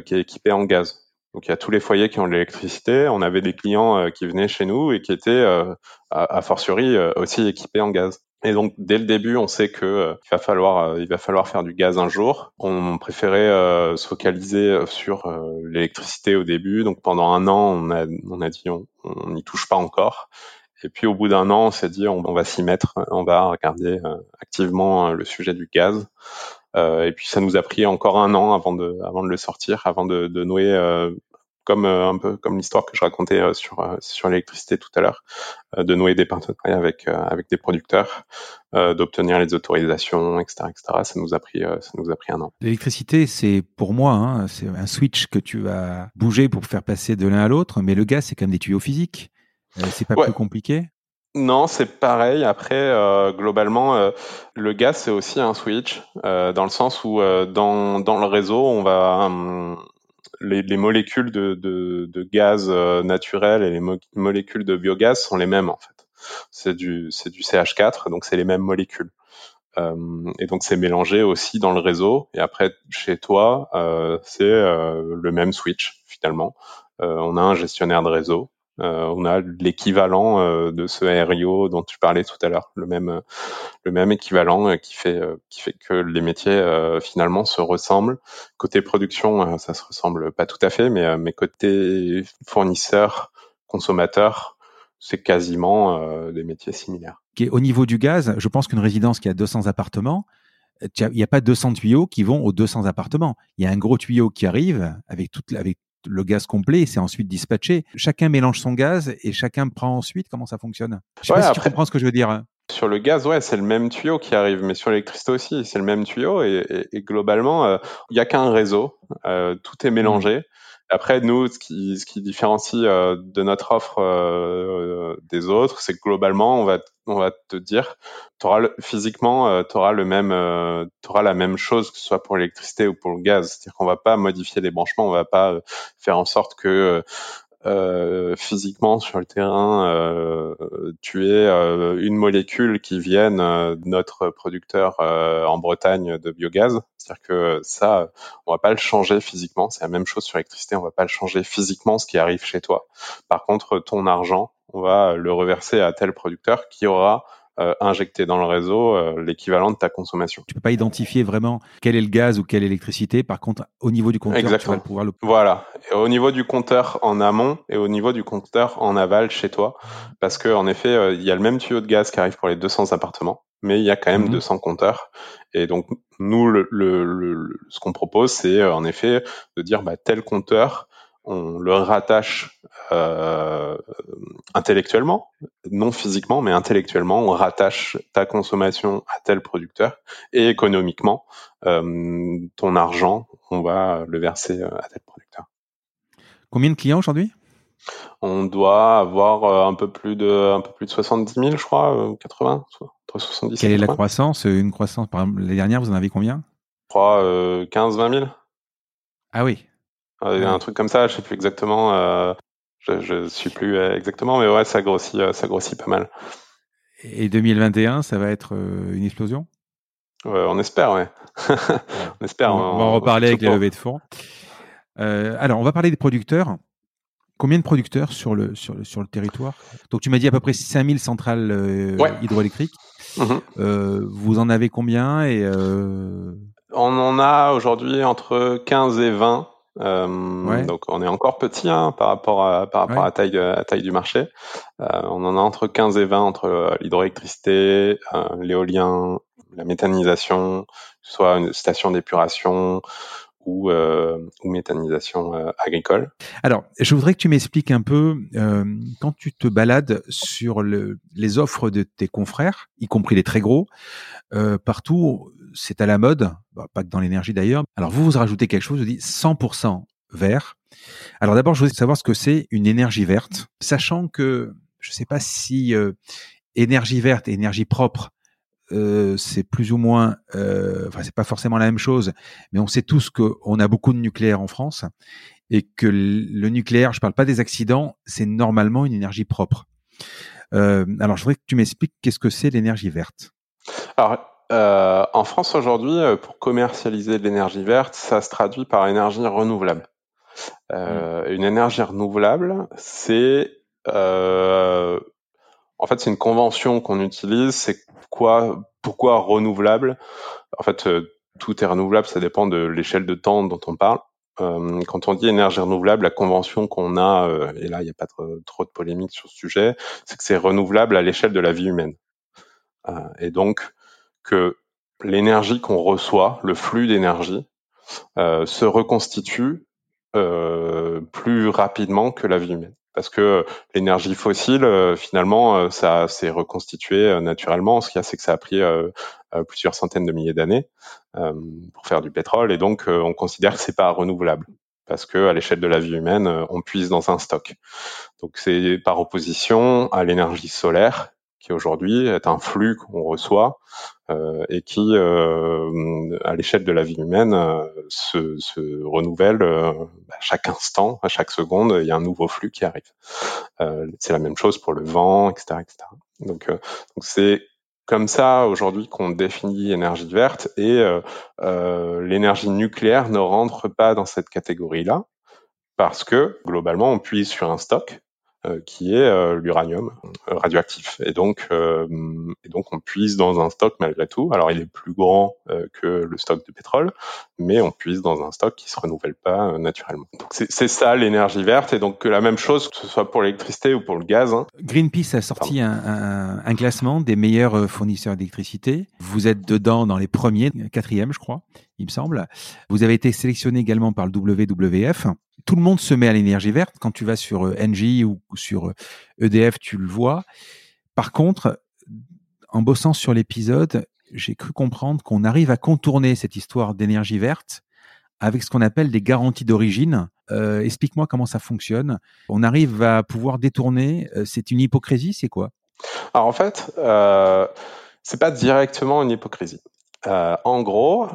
qui est équipé en gaz. Donc il y a tous les foyers qui ont de l'électricité. On avait des clients euh, qui venaient chez nous et qui étaient euh, à, fortiori euh, aussi équipés en gaz. Et donc dès le début, on sait que il va falloir il va falloir faire du gaz un jour. On préférait se focaliser sur l'électricité au début. Donc pendant un an, on a on a dit on n'y touche pas encore. Et puis au bout d'un an, on s'est dit on, on va s'y mettre, on va regarder activement le sujet du gaz. Euh, et puis ça nous a pris encore un an avant de, avant de le sortir, avant de, de nouer euh, comme euh, un peu comme l'histoire que je racontais sur sur l'électricité tout à l'heure, de nouer des partenariats avec avec des producteurs, d'obtenir les autorisations, etc., etc. Ça nous a pris ça nous a pris un an. L'électricité, c'est pour moi, hein, c'est un switch que tu vas bouger pour faire passer de l'un à l'autre, mais le gaz, c'est quand même des tuyaux physiques. c'est pas plus compliqué non, c'est pareil. Après, euh, globalement, euh, le gaz, c'est aussi un switch, euh, dans le sens où dans, dans le réseau, on va hum, les, les, molécules de, de, de gaz naturel et les molécules de biogaz sont les mêmes en fait. C'est du c'est du CH4, donc c'est les mêmes molécules. et donc c'est mélangé aussi dans le réseau. Et après, chez toi, c'est le même switch finalement. on a un gestionnaire de réseau on a l'équivalent de ce RIO dont tu parlais tout à l'heure, le même, le même équivalent qui fait, qui fait que les métiers finalement se ressemblent. Côté production, ça se ressemble pas tout à fait, mais, mais côté fournisseur, consommateur, c'est quasiment des métiers similaires. Au niveau du gaz, je pense qu'une résidence qui a 200 appartements, il n'y a pas 200 tuyaux qui vont aux 200 appartements. Il y a un gros tuyau qui arrive avec, toute, avec le gaz complet et c'est ensuite dispatché. Chacun mélange son gaz et chacun prend ensuite. Comment ça fonctionne Je sais pas si tu comprends ce que je veux dire. Sur le gaz, ouais, c'est le même tuyau qui arrive, mais sur l'électricité aussi, c'est le même tuyau et, globalement, euh, il n'y a qu'un réseau, euh, tout est mélangé. Après, nous, ce qui, ce qui différencie euh, de notre offre euh, des autres, c'est que globalement, on va, on va te dire, auras le, physiquement, euh, tu auras le même, auras la même chose que ce soit pour l'électricité ou pour le gaz. C'est-à-dire qu'on va pas modifier les branchements, on va pas faire en sorte que euh, physiquement sur le terrain euh, tu es euh, une molécule qui vienne de notre producteur en Bretagne de biogaz. C'est-à-dire que ça, on va pas le changer physiquement. C'est la même chose sur l'électricité, on va pas le changer physiquement ce qui arrive chez toi. Par contre, ton argent, on va le reverser à tel producteur qui aura euh, injecter dans le réseau euh, l'équivalent de ta consommation. Tu peux pas identifier vraiment quel est le gaz ou quelle électricité. Par contre, au niveau du compteur, Exactement. tu vas pouvoir le. Voilà. Et au niveau du compteur en amont et au niveau du compteur en aval chez toi, parce que en effet, euh, il y a le même tuyau de gaz qui arrive pour les 200 appartements, mais il y a quand même 200 mhm. compteurs. Et donc nous, le, le, ce qu'on propose, c'est en effet de dire bah, tel compteur on le rattache euh, intellectuellement, non physiquement, mais intellectuellement, on rattache ta consommation à tel producteur et économiquement, euh, ton argent, on va le verser euh, à tel producteur. Combien de clients aujourd'hui? On doit avoir un peu plus de un peu plus de 70 000, je crois, 80, entre 70 Quelle est la croissance Une croissance, par exemple, l'année dernière, vous en avez combien? Je crois 15-20 000. Ah oui, euh, un truc comme ça, je sais plus exactement. Euh, je, je suis plus euh, exactement, mais ouais, ça grossit, ça grossit pas mal. Et 2021, ça va être une explosion? On espère, ouais. on espère. On, va en reparler avec les levées de fonds. alors, on va parler des producteurs. Combien de producteurs sur le, sur le, sur le territoire? Donc, tu m'as dit à peu près 5000 centrales hydroélectriques. Mhm. vous en avez combien et On en a aujourd'hui entre 15 et 20 euh, donc on est encore petit hein, par rapport à par rapport à taille à taille du marché. Euh, on en a entre 15 et 20 entre euh, l'hydroélectricité, l'éolien, la méthanisation, soit une station d'épuration ou, ou méthanisation agricole. Alors, je voudrais que tu m'expliques un peu quand tu te balades sur le, les offres de tes confrères, y compris les très gros, partout c'est à la mode, bah, pas que dans l'énergie d'ailleurs. Alors vous, vous rajoutez quelque chose, vous dites 100% vert. Alors d'abord, je voudrais savoir ce que c'est une énergie verte, sachant que je ne sais pas si euh, énergie verte et énergie propre, euh, c'est plus ou moins, euh, enfin c'est pas forcément la même chose, mais on sait tous qu'on a beaucoup de nucléaire en France et que le nucléaire, je parle pas des accidents, c'est normalement une énergie propre. alors je voudrais que tu m'expliques qu'est-ce que c'est l'énergie verte. Alors euh, en France aujourd'hui, euh, pour commercialiser de l'énergie verte, ça se traduit par énergie renouvelable. Euh, mmh. Une énergie renouvelable, c'est en fait c'est une convention qu'on utilise. C'est quoi Pourquoi renouvelable? En fait, tout est renouvelable. Ça dépend de l'échelle de temps dont on parle. quand on dit énergie renouvelable, la convention qu'on a, et là il n'y a pas trop, trop, de polémique sur ce sujet, c'est que c'est renouvelable à l'échelle de la vie humaine. et donc que l'énergie qu'on reçoit, le flux d'énergie, euh, se reconstitue euh, plus rapidement que la vie humaine. Parce que l'énergie fossile, euh, finalement, ça s'est reconstitué naturellement. Ce qu'il y a, c'est que ça a pris plusieurs centaines de milliers d'années pour faire du pétrole, et donc on considère que c'est pas renouvelable parce que à l'échelle de la vie humaine, on puise dans un stock. Donc c'est par opposition à l'énergie solaire qui aujourd'hui est un flux qu'on reçoit euh, et qui, euh, à l'échelle de la vie humaine, euh, se, se, renouvelle à chaque instant, à chaque seconde, il y a un nouveau flux qui arrive. c'est la même chose pour le vent, etc., etc. Donc, donc c'est comme ça aujourd'hui qu'on définit l'énergie verte et l'énergie nucléaire ne rentre pas dans cette catégorie-là parce que globalement on puise sur un stock euh, qui est euh, l'uranium euh, radioactif. Et donc, et donc, on puise dans un stock malgré tout. Alors, il est plus grand que le stock de pétrole, mais on puise dans un stock qui se renouvelle pas naturellement. Donc, c'est ça l'énergie verte. Et donc, la même chose, que ce soit pour l'électricité ou pour le gaz. Hein. Greenpeace a sorti un, un, un, classement des meilleurs fournisseurs d'électricité. Vous êtes dedans dans les premiers, quatrième, je crois, il me semble. Vous avez été sélectionné également par le WWF tout le monde se met à l'énergie verte. Quand tu vas sur euh, Engie ou sur EDF, euh, e tu le vois. Par contre, en bossant sur l'épisode, j'ai cru comprendre qu'on arrive à contourner cette histoire d'énergie verte avec ce qu'on appelle des garanties d'origine. Euh, explique-moi comment ça fonctionne. On arrive à pouvoir détourner. c'est une hypocrisie, c'est quoi? Alors en fait, euh, c'est pas directement une hypocrisie. en gros,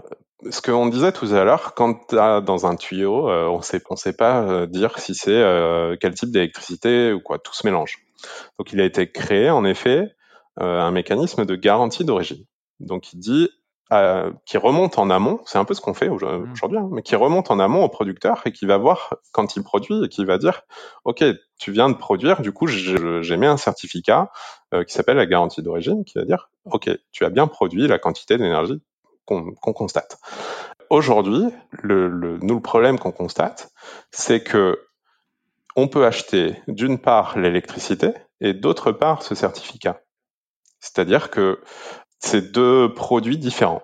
ce qu'on disait tout à l'heure, quand tu dans un tuyau, euh, on sait, on sait pas euh, dire si c'est euh, quel type d'électricité ou quoi, tout se mélange. Donc il a été créé en effet un mécanisme de garantie d'origine. Donc il dit qui remonte en amont, c'est un peu ce qu'on fait mmh. aujourd'hui, hein, mais qui remonte en amont au producteur et qui va voir quand il produit et qui va dire, ok, tu viens de produire, du coup j'ai mis un certificat qui s'appelle la garantie d'origine, qui va dire, ok, tu as bien produit la quantité d'énergie qu'on constate. Aujourd'hui, le, nous, le problème qu'on constate, c'est que on peut acheter d'une part l'électricité et d'autre part ce certificat. C'est-à-dire que c'est deux produits différents.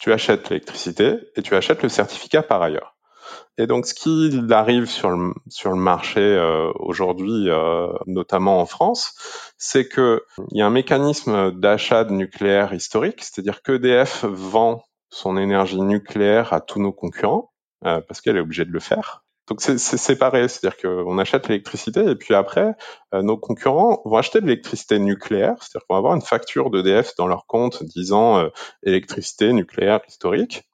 Tu achètes l'électricité et tu achètes le certificat par ailleurs. Et donc, ce qui arrive sur le, marché euh, aujourd'hui, euh, notamment en France, c'est qu'il y a un mécanisme d'achat de nucléaire historique, c'est-à-dire qu'EDF vend son énergie nucléaire à tous nos concurrents, euh, parce qu'elle est obligée de le faire. Donc c'est séparé, c'est-à-dire qu'on achète l'électricité et puis après, nos concurrents vont acheter de l'électricité nucléaire, c'est-à-dire qu'on va avoir une facture d'EDF dans leur compte disant électricité nucléaire historique,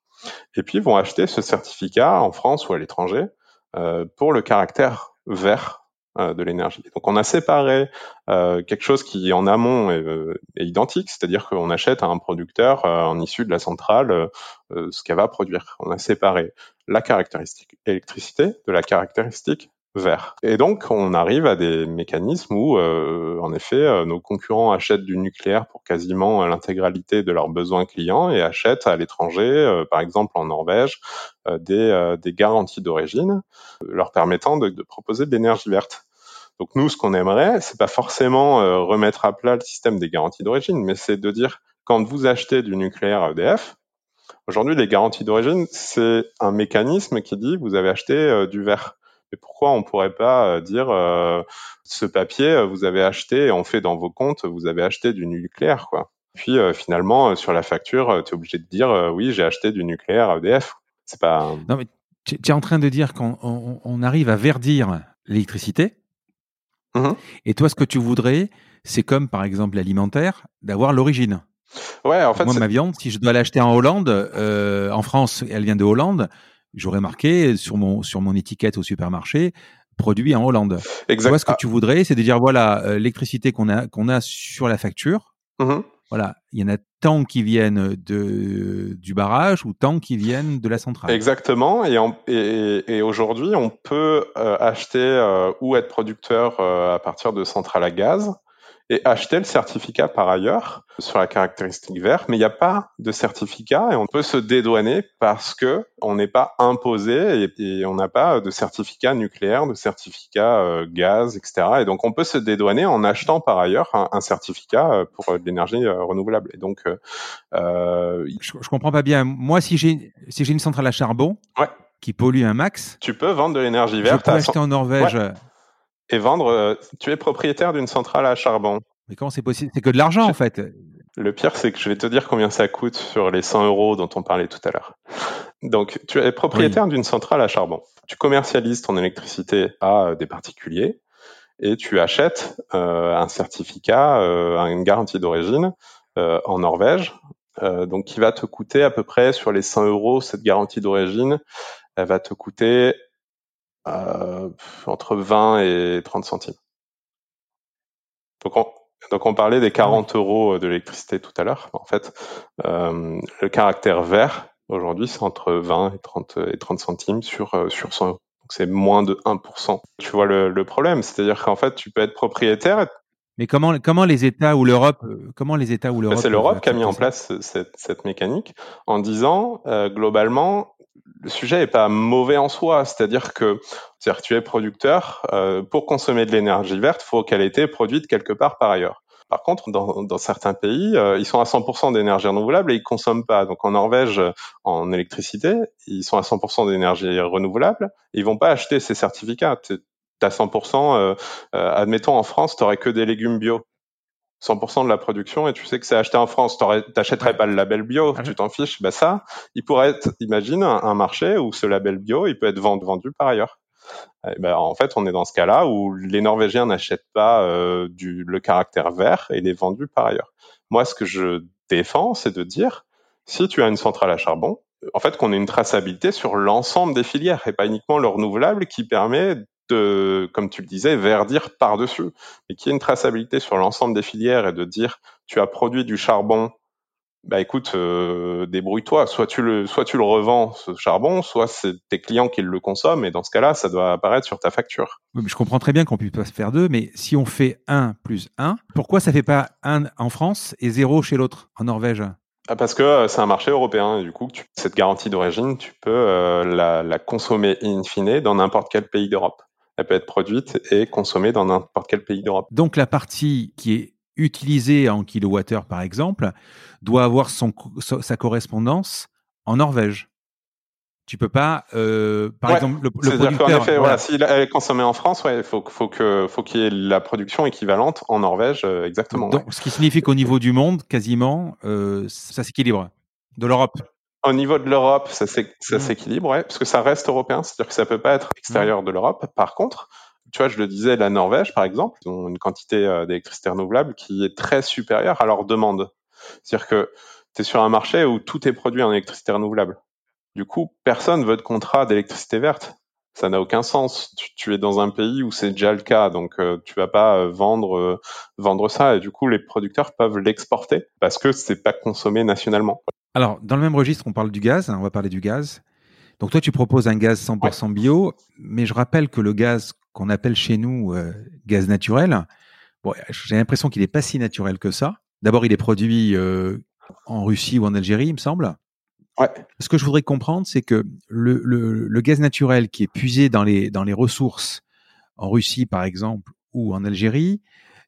et puis vont acheter ce certificat en France ou à l'étranger euh, pour le caractère vert euh, de l'énergie. Donc on a séparé euh, quelque chose qui en amont est, est identique, c'est-à-dire qu'on achète à un producteur en issue de la centrale ce qu'elle va produire. On a séparé la caractéristique électricité de la caractéristique Et donc, on arrive à des mécanismes où, euh, en effet, euh, nos concurrents achètent du nucléaire pour quasiment l'intégralité de leurs besoins clients et achètent à l'étranger, euh, par exemple en Norvège, des, des, garanties d'origine leur permettant de, de, proposer de l'énergie verte. Donc nous, ce qu'on aimerait, c'est pas forcément remettre à plat le système des garanties d'origine, mais c'est de dire quand vous achetez du nucléaire à EDF, aujourd'hui les garanties d'origine, c'est un mécanisme qui dit vous avez acheté du vert et pourquoi on pourrait pas euh, dire euh, ce papier euh, vous avez acheté, on fait dans vos comptes, vous avez acheté du nucléaire, quoi. Puis finalement sur la facture, tu es obligé de dire oui j'ai acheté du nucléaire à EDF. C'est pas. Non mais tu es en train de dire qu'on on, arrive à verdir l'électricité. Mmh Et toi, ce que tu voudrais, c'est comme par exemple l'alimentaire, d'avoir l'origine. Ouais, en fait. Moi, ma viande, si je dois l'acheter en Hollande, en France, elle vient de Hollande j'aurais marqué sur mon, sur mon étiquette au supermarché produit en Hollande. Exactement. ce que tu voudrais, c'est de dire voilà, euh, l'électricité qu'on a, qu'on a sur la facture, mmh voilà, il y en a tant qui viennent de, du barrage ou tant qui viennent de la centrale. Exactement. Et, et, et aujourd'hui, on peut euh, acheter euh, ou être producteur à partir de centrales à gaz et acheter le certificat par ailleurs sur la caractéristique verte, mais il n'y a pas de certificat et on peut se dédouaner parce que on n'est pas imposé et, on n'a pas de certificat nucléaire, de certificat euh, gaz, etc. Et donc on peut se dédouaner en achetant par ailleurs un, certificat euh, pour l'énergie euh, renouvelable. Et donc, euh, je, je comprends pas bien. Moi, si j'ai si j'ai une centrale à charbon. Qui pollue un max. Tu peux vendre de l'énergie verte. Je peux acheter en Norvège et vendre. Euh, tu es propriétaire d'une centrale à charbon. Mais comment c'est possible? C'est que de l'argent en fait. Le pire, c'est que je vais te dire combien ça coûte sur les 100 euros dont on parlait tout à l'heure. Donc, tu es propriétaire d'une centrale à charbon. Tu commercialises ton électricité à euh, des particuliers et tu achètes euh, un certificat, euh, une garantie d'origine euh, en Norvège, donc qui va te coûter à peu près sur les 100 euros cette garantie d'origine, elle va te coûter entre 20 et 30 centimes. Donc on, donc on parlait des 40 euros de l'électricité tout à l'heure. En fait, euh, le caractère vert aujourd'hui c'est entre 20 et 30 et 30 centimes sur euh, sur 100 euros. c'est moins de 1%. Tu vois le, le problème, c'est-à-dire qu'en fait, tu peux être propriétaire. Mais comment, comment les États ou l'Europe, comment les États ou Ben, l'Europe c'est l'Europe qui a mis en place cette, cette mécanique en disant euh, globalement le sujet est pas mauvais en soi, c'est-à-dire que tu es producteur euh, pour consommer de l'énergie verte, faut qu'elle ait été produite quelque part par ailleurs. Par contre, dans, dans certains pays, euh, ils sont à 100% d'énergie renouvelable et ils consomment pas. Donc en Norvège, euh, en électricité, ils sont à 100% d'énergie renouvelable. Ils vont pas acheter ces certificats. T'as 100%. euh, euh, admettons en France, t'aurais que des légumes bio. 100% de la production et tu sais que c'est acheté en France, t'achèterais Ouais. pas le label bio, Ah, tu t'en fiches. Bah ça, il pourrait être, imagine un, un marché où ce label bio, il peut être vendu, vendu par ailleurs. Eh ben, en fait, on est dans ce cas-là où les Norvégiens n'achètent pas euh, du, le caractère vert et il est vendu par ailleurs. Moi, ce que je défends, c'est de dire, si tu as une centrale à charbon, en fait, qu'on ait une traçabilité sur l'ensemble des filières et pas uniquement le renouvelable qui permet de, comme tu le disais, verdir par-dessus, mais qu'il y ait une traçabilité sur l'ensemble des filières et de dire, tu as produit du charbon bah écoute, euh, débrouille-toi. Soit tu le, soit tu le revends ce charbon, soit c'est tes clients qui le consomment. Et dans ce cas-là, ça doit apparaître sur ta facture. Oui, mais je comprends très bien qu'on puisse pas se faire deux, mais si on fait 1 plus 1, pourquoi ça fait pas 1 en France et 0 chez l'autre, en Norvège? Ah, Parce que euh, c'est un marché européen et du coup, tu- cette garantie d'origine, tu peux euh, la, la consommer in fine dans n'importe quel pays d'Europe. Elle peut être produite et consommée dans n'importe quel pays d'Europe. Donc la partie qui est utilisée en kilowattheure, par exemple, doit avoir son, sa correspondance en Norvège. Tu peux pas, euh, par Ouais, exemple, le, le producteur. effet, voilà. si elle est consommée en France, ouais, il faut, faut que, faut qu'il y ait la production équivalente en Norvège, euh, exactement. ouais. Donc, ce qui signifie qu'au niveau du monde, quasiment, euh, ça s'équilibre. De l'Europe. Au niveau de l'Europe, ça Mm. s'équilibre, ouais, parce que ça reste européen, c'est-à-dire que ça peut pas être extérieur de l'Europe. Par contre, tu vois, je le disais, la Norvège, par exemple, ils ont une quantité euh, d'électricité renouvelable qui est très supérieure à leur demande. C'est-à-dire que tu es sur un marché où tout est produit en électricité renouvelable. Du coup, personne veut de contrat d'électricité verte. Ça n'a aucun sens. Tu, tu es dans un pays où c'est déjà le cas, donc euh, tu vas pas euh, vendre euh, vendre ça. Et du coup, les producteurs peuvent l'exporter parce que c'est pas consommé nationalement. Alors, dans le même registre, on parle du gaz. hein, on va parler du gaz. Donc, toi, tu proposes un gaz 100% bio, mais je rappelle que le gaz qu'on appelle chez nous euh, gaz naturel, bon, j'ai l'impression qu'il n'est pas si naturel que ça. D'abord, il est produit euh, en Russie ou en Algérie, il me semble. Ouais. Ce que je voudrais comprendre, c'est que le, le, le gaz naturel qui est puisé dans les, dans les ressources en Russie, par exemple, ou en Algérie,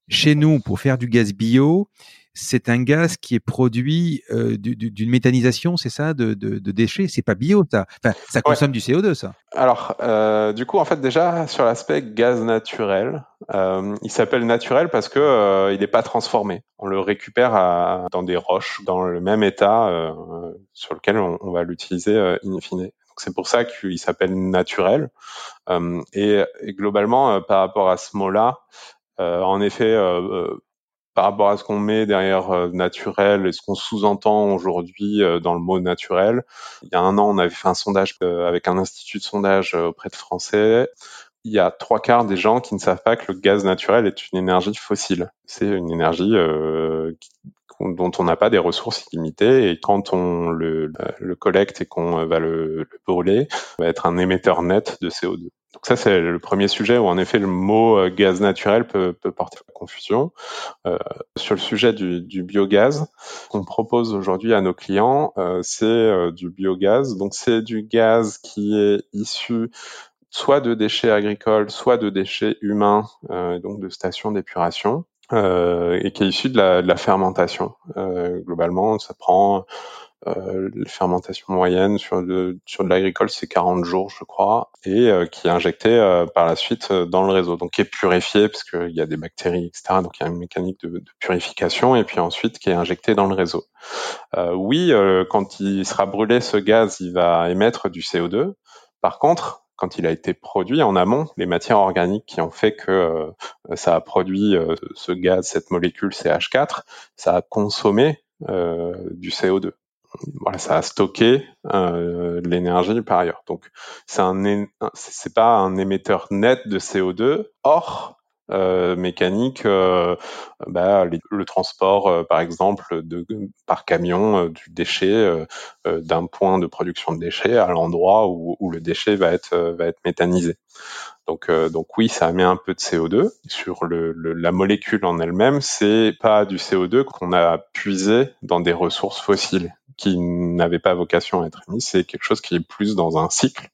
chez nous, pour faire du gaz bio, c'est un gaz qui est produit euh, du- du- d'une méthanisation, c'est ça, de, de, de déchets. C'est pas bio, ça. Enfin, ça consomme du CO2, ça. Alors, euh, du coup, en fait, déjà sur l'aspect gaz naturel, euh, il s'appelle naturel parce que il n'est pas transformé. On le récupère à- dans des roches, dans le même état sur lequel on, on va l'utiliser in fine. Donc, c'est pour ça qu'il s'appelle naturel. Et, et globalement, par rapport à ce mot-là, en effet, par rapport à ce qu'on met derrière euh, naturel et ce qu'on sous-entend aujourd'hui euh, dans le mot naturel, il y a un an, on avait fait un sondage euh, avec un institut de sondage auprès de Français. Il y a trois quarts des gens qui ne savent pas que le gaz naturel est une énergie fossile. C'est une énergie euh, dont on n'a pas des ressources illimitées et quand on le, le collecte et qu'on va le, le brûler, va être un émetteur net de CO2. Donc ça, c'est le premier sujet où en effet le mot euh, gaz naturel peut, peut porter à confusion. Euh, sur le sujet du, du biogaz, qu'on propose aujourd'hui à nos clients, euh, c'est euh, du biogaz. Donc c'est du gaz qui est issu soit de déchets agricoles, soit de déchets humains, euh, donc de stations d'épuration, euh, et qui est issu de la, fermentation. Euh, globalement, ça prend la fermentation moyenne sur de, sur de l'agricole, c'est 40 jours, je crois, et euh, qui est injecté par la suite dans le réseau, donc qui est purifié parce qu'il y a des bactéries, etc. Donc il y a une mécanique de, purification, et puis ensuite qui est injecté dans le réseau. Oui, quand il sera brûlé, ce gaz, il va émettre du CO2. Par contre, quand il a été produit en amont, les matières organiques qui ont fait que euh, ça a produit euh, ce gaz, cette molécule CH4, ça a consommé euh, du CO2 voilà, ça a stocké l'énergie par ailleurs. Donc, c'est un, c'est pas un émetteur net de CO2. Or, mécaniques, bah, le transport, par exemple, par camion du déchet d'un point de production de déchets à l'endroit où, le déchet va être, méthanisé. Donc, euh, oui, ça met un peu de CO2 sur la molécule en elle-même. C'est pas du CO2 qu'on a puisé dans des ressources fossiles qui n'avaient pas vocation à être émises. C'est quelque chose qui est plus dans un cycle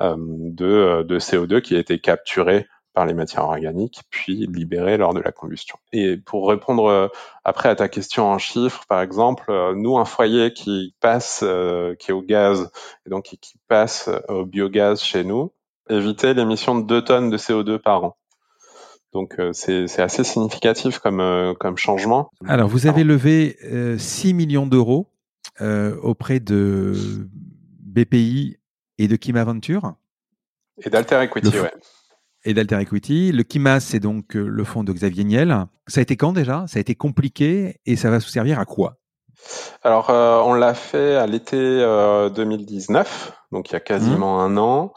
euh, de, de CO2 qui a été capturé par les matières organiques, puis libéré lors de la combustion. Et pour répondre euh, après à ta question en chiffres, par exemple, euh, nous, un foyer qui passe, qui est au gaz, et donc qui passe au biogaz chez nous, éviter l'émission de 2 tonnes de CO2 par an. Donc euh, c'est assez significatif comme, euh, comme changement. Alors vous avez levé 6 euh, millions d'euros auprès de BPI et de Kima Venture. Et d'Alter Equity, ouais. Et d'Alter Equity. Le Kima, c'est donc le fonds de Xavier Niel. Ça a été quand déjà? Ça a été compliqué et ça va se servir à quoi? Alors, on l'a fait à l'été 2019, donc il y a quasiment mmh. un an.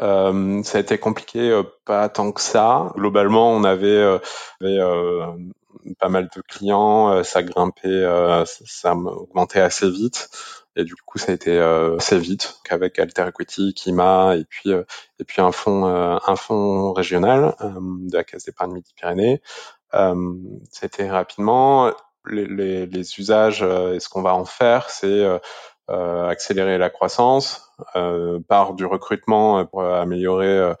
Euh, ça a été compliqué, euh, pas tant que ça. Globalement, on avait, euh, euh pas mal de clients, ça grimpait, ça, augmentait assez vite. Et du coup, ça a été assez vite qu'avec Alter Equity, Kima et puis et puis un fonds un fonds régional de la Caisse d'épargne Midi-Pyrénées. C'était rapidement les, les, les usages et ce qu'on va en faire, c'est euh, accélérer la croissance euh, par du recrutement euh, pour améliorer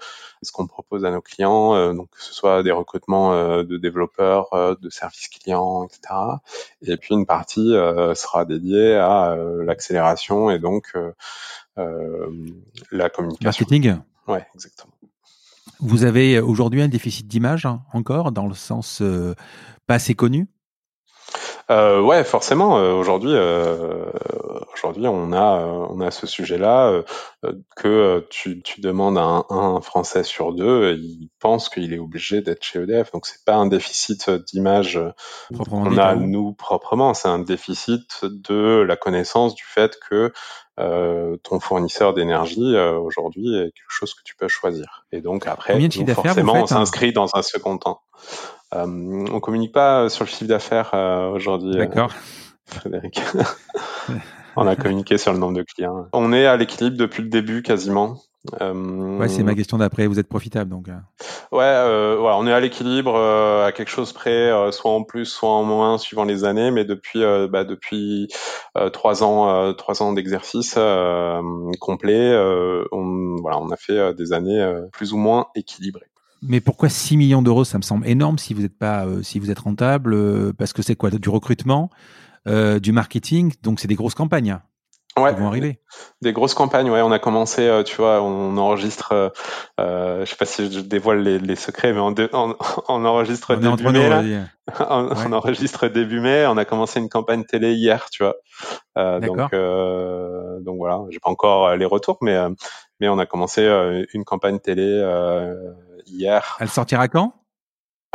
ce qu'on propose à nos clients, donc que ce soit des recrutements de développeurs, de services clients, etc. Et puis une partie sera dédiée à l'accélération et donc la communication. Marketing. Ouais, exactement. Vous avez aujourd'hui un déficit d'image hein, encore, dans le sens pas assez connu? Euh, ouais, forcément. Euh, aujourd'hui, euh, aujourd'hui, on a, euh, on a ce sujet-là que tu, tu demandes à un, Français sur deux, il pense qu'il est obligé d'être chez EDF. Donc c'est pas un déficit d'image qu'on a nous proprement, c'est un déficit de la connaissance du fait que ton fournisseur d'énergie aujourd'hui est quelque chose que tu peux choisir. Et donc après, forcément, on hein s'inscrit dans un second temps. Euh, on communique pas sur le chiffre d'affaires euh, aujourd'hui. Euh, D'accord. Frédéric. on a communiqué sur le nombre de clients. On est à l'équilibre depuis le début quasiment. Euh, ouais, c'est ma question d'après. Vous êtes profitable donc. Ouais, euh, ouais, on est à l'équilibre, à quelque chose près, soit en plus, soit en moins, suivant les années. Mais depuis, bah, depuis trois ans, trois ans d'exercice complet, on, voilà, on a fait des années plus ou moins équilibrées. Mais pourquoi 6 millions d'euros? Ça me semble énorme si vous êtes pas, euh, si vous êtes rentable, euh, parce que c'est quoi? Du recrutement, euh, du marketing, donc c'est des grosses campagnes. Ouais, vont arriver. Des grosses campagnes, ouais. On a commencé, tu vois, on enregistre. Euh, je sais pas si je dévoile les, les secrets, mais on, on, on enregistre début mai. Là. on, on, enregistre début mai. On a commencé une campagne télé hier, tu vois. Euh, donc, euh, donc voilà. J'ai pas encore les retours, mais mais on a commencé une campagne télé hier. Elle sortira quand? euh,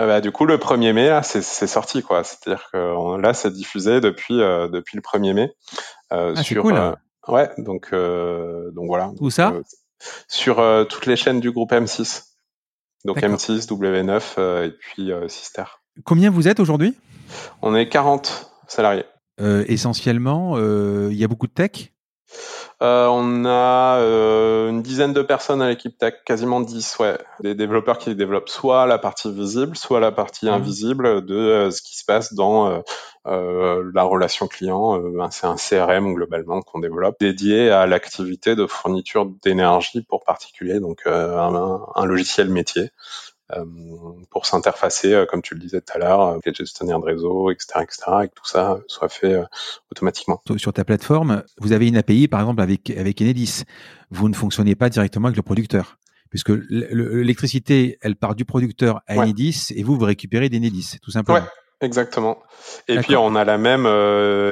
bah, du coup, le 1er mai, là, c'est sorti, quoi. C'est-à-dire que là, c'est diffusé depuis euh, depuis le 1er mai. Euh, ah, sur, cool. ouais, donc donc voilà. Où ça? Sur toutes les chaînes du groupe M6. Donc M6, W9 et puis Sister. Combien vous êtes aujourd'hui? On est 40 salariés. essentiellement, il y a beaucoup de tech? Euh, on a euh, une dizaine de personnes à l'équipe tech, quasiment 10, ouais. Des développeurs qui développent soit la partie visible, soit la partie mmh. invisible de euh, ce qui se passe dans la relation client. c'est un CRM globalement qu'on développe, dédié à l'activité de fourniture d'énergie pour particuliers, donc un, logiciel métier. Euh, pour s'interfacer, euh, comme tu le disais tout à l'heure, avec les gestionnaires de réseau, etc., etc., et que tout ça soit fait euh, automatiquement. Sur ta plateforme, vous avez une API, par exemple, avec, avec Enedis. Vous ne fonctionnez pas directement avec le producteur puisque l'électricité, elle part du producteur à Enedis et vous, vous récupérez d'Enedis, tout simplement. Ouais, exactement. Et puis, on a la même,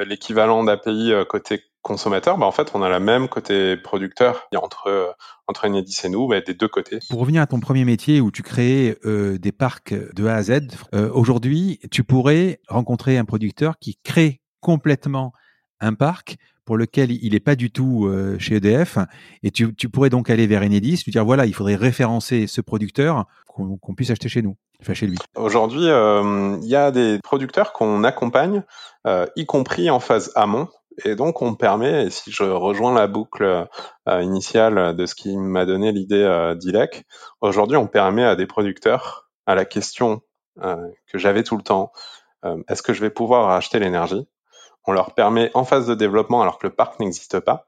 l'équivalent d'API côté consommateur, bah en fait, on a la même côté producteur entre euh, entre Enedis et nous, mais des deux côtés. Pour revenir à ton premier métier où tu créais euh, des parcs de A à Z, euh, aujourd'hui, tu pourrais rencontrer un producteur qui crée complètement un parc pour lequel il n'est pas du tout chez EDF, et tu, tu, pourrais donc aller vers Enedis, lui dire voilà, il faudrait référencer ce producteur qu'on puisse acheter chez nous. chez lui Aujourd'hui, il y a des producteurs qu'on accompagne, y compris en phase amont. Et donc, on permet, et si je rejoins la boucle initiale de ce qui m'a donné l'idée d'ILEC, aujourd'hui, on permet à des producteurs, à la question que j'avais tout le temps, est-ce que je vais pouvoir acheter l'énergie? On leur permet en phase de développement, alors que le parc n'existe pas,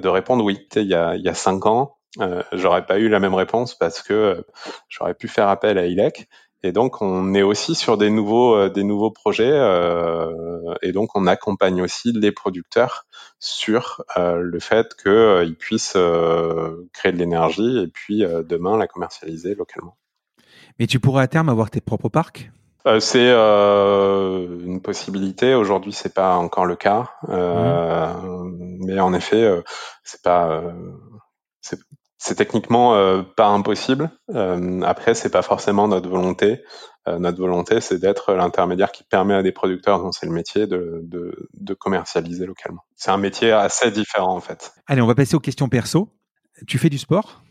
de répondre oui. Il y a, il y a cinq ans, euh, j'aurais pas eu la même réponse parce que euh, j'aurais pu faire appel à ILEC. Et donc, on est aussi sur des nouveaux, euh, des nouveaux projets. Euh, et donc, on accompagne aussi les producteurs sur le fait qu'ils puissent créer de l'énergie et puis demain la commercialiser localement. Mais tu pourrais à terme avoir tes propres parcs? Euh, c'est euh, une possibilité. Aujourd'hui, c'est pas encore le cas, euh, mmh. mais en effet, euh, c'est pas, c'est techniquement pas impossible. après, c'est pas forcément notre volonté. notre volonté, c'est d'être l'intermédiaire qui permet à des producteurs dont c'est le métier de commercialiser localement. C'est un métier assez différent en fait. Allez, on va passer aux questions perso. Tu fais du sport?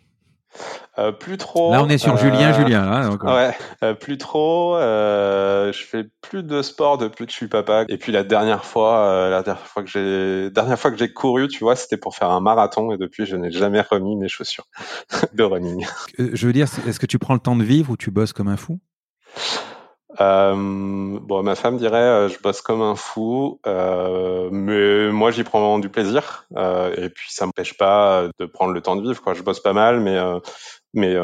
Euh, plus trop. Là, on est sur Julien, euh, Julien. Là, ouais, euh, plus trop. je fais plus de sport depuis que je suis papa. Et puis la dernière fois, la dernière fois que j'ai, dernière fois que j'ai couru, tu vois, c'était pour faire un marathon. Et depuis, je n'ai jamais remis mes chaussures de running. je veux dire, est-ce que tu prends le temps de vivre ou tu bosses comme un fou? Euh, bon, ma femme dirait euh, je bosse comme un fou, euh, mais moi j'y prends du plaisir. Et puis ça m'empêche pas de prendre le temps de vivre. Quoi. Je bosse pas mal, mais mais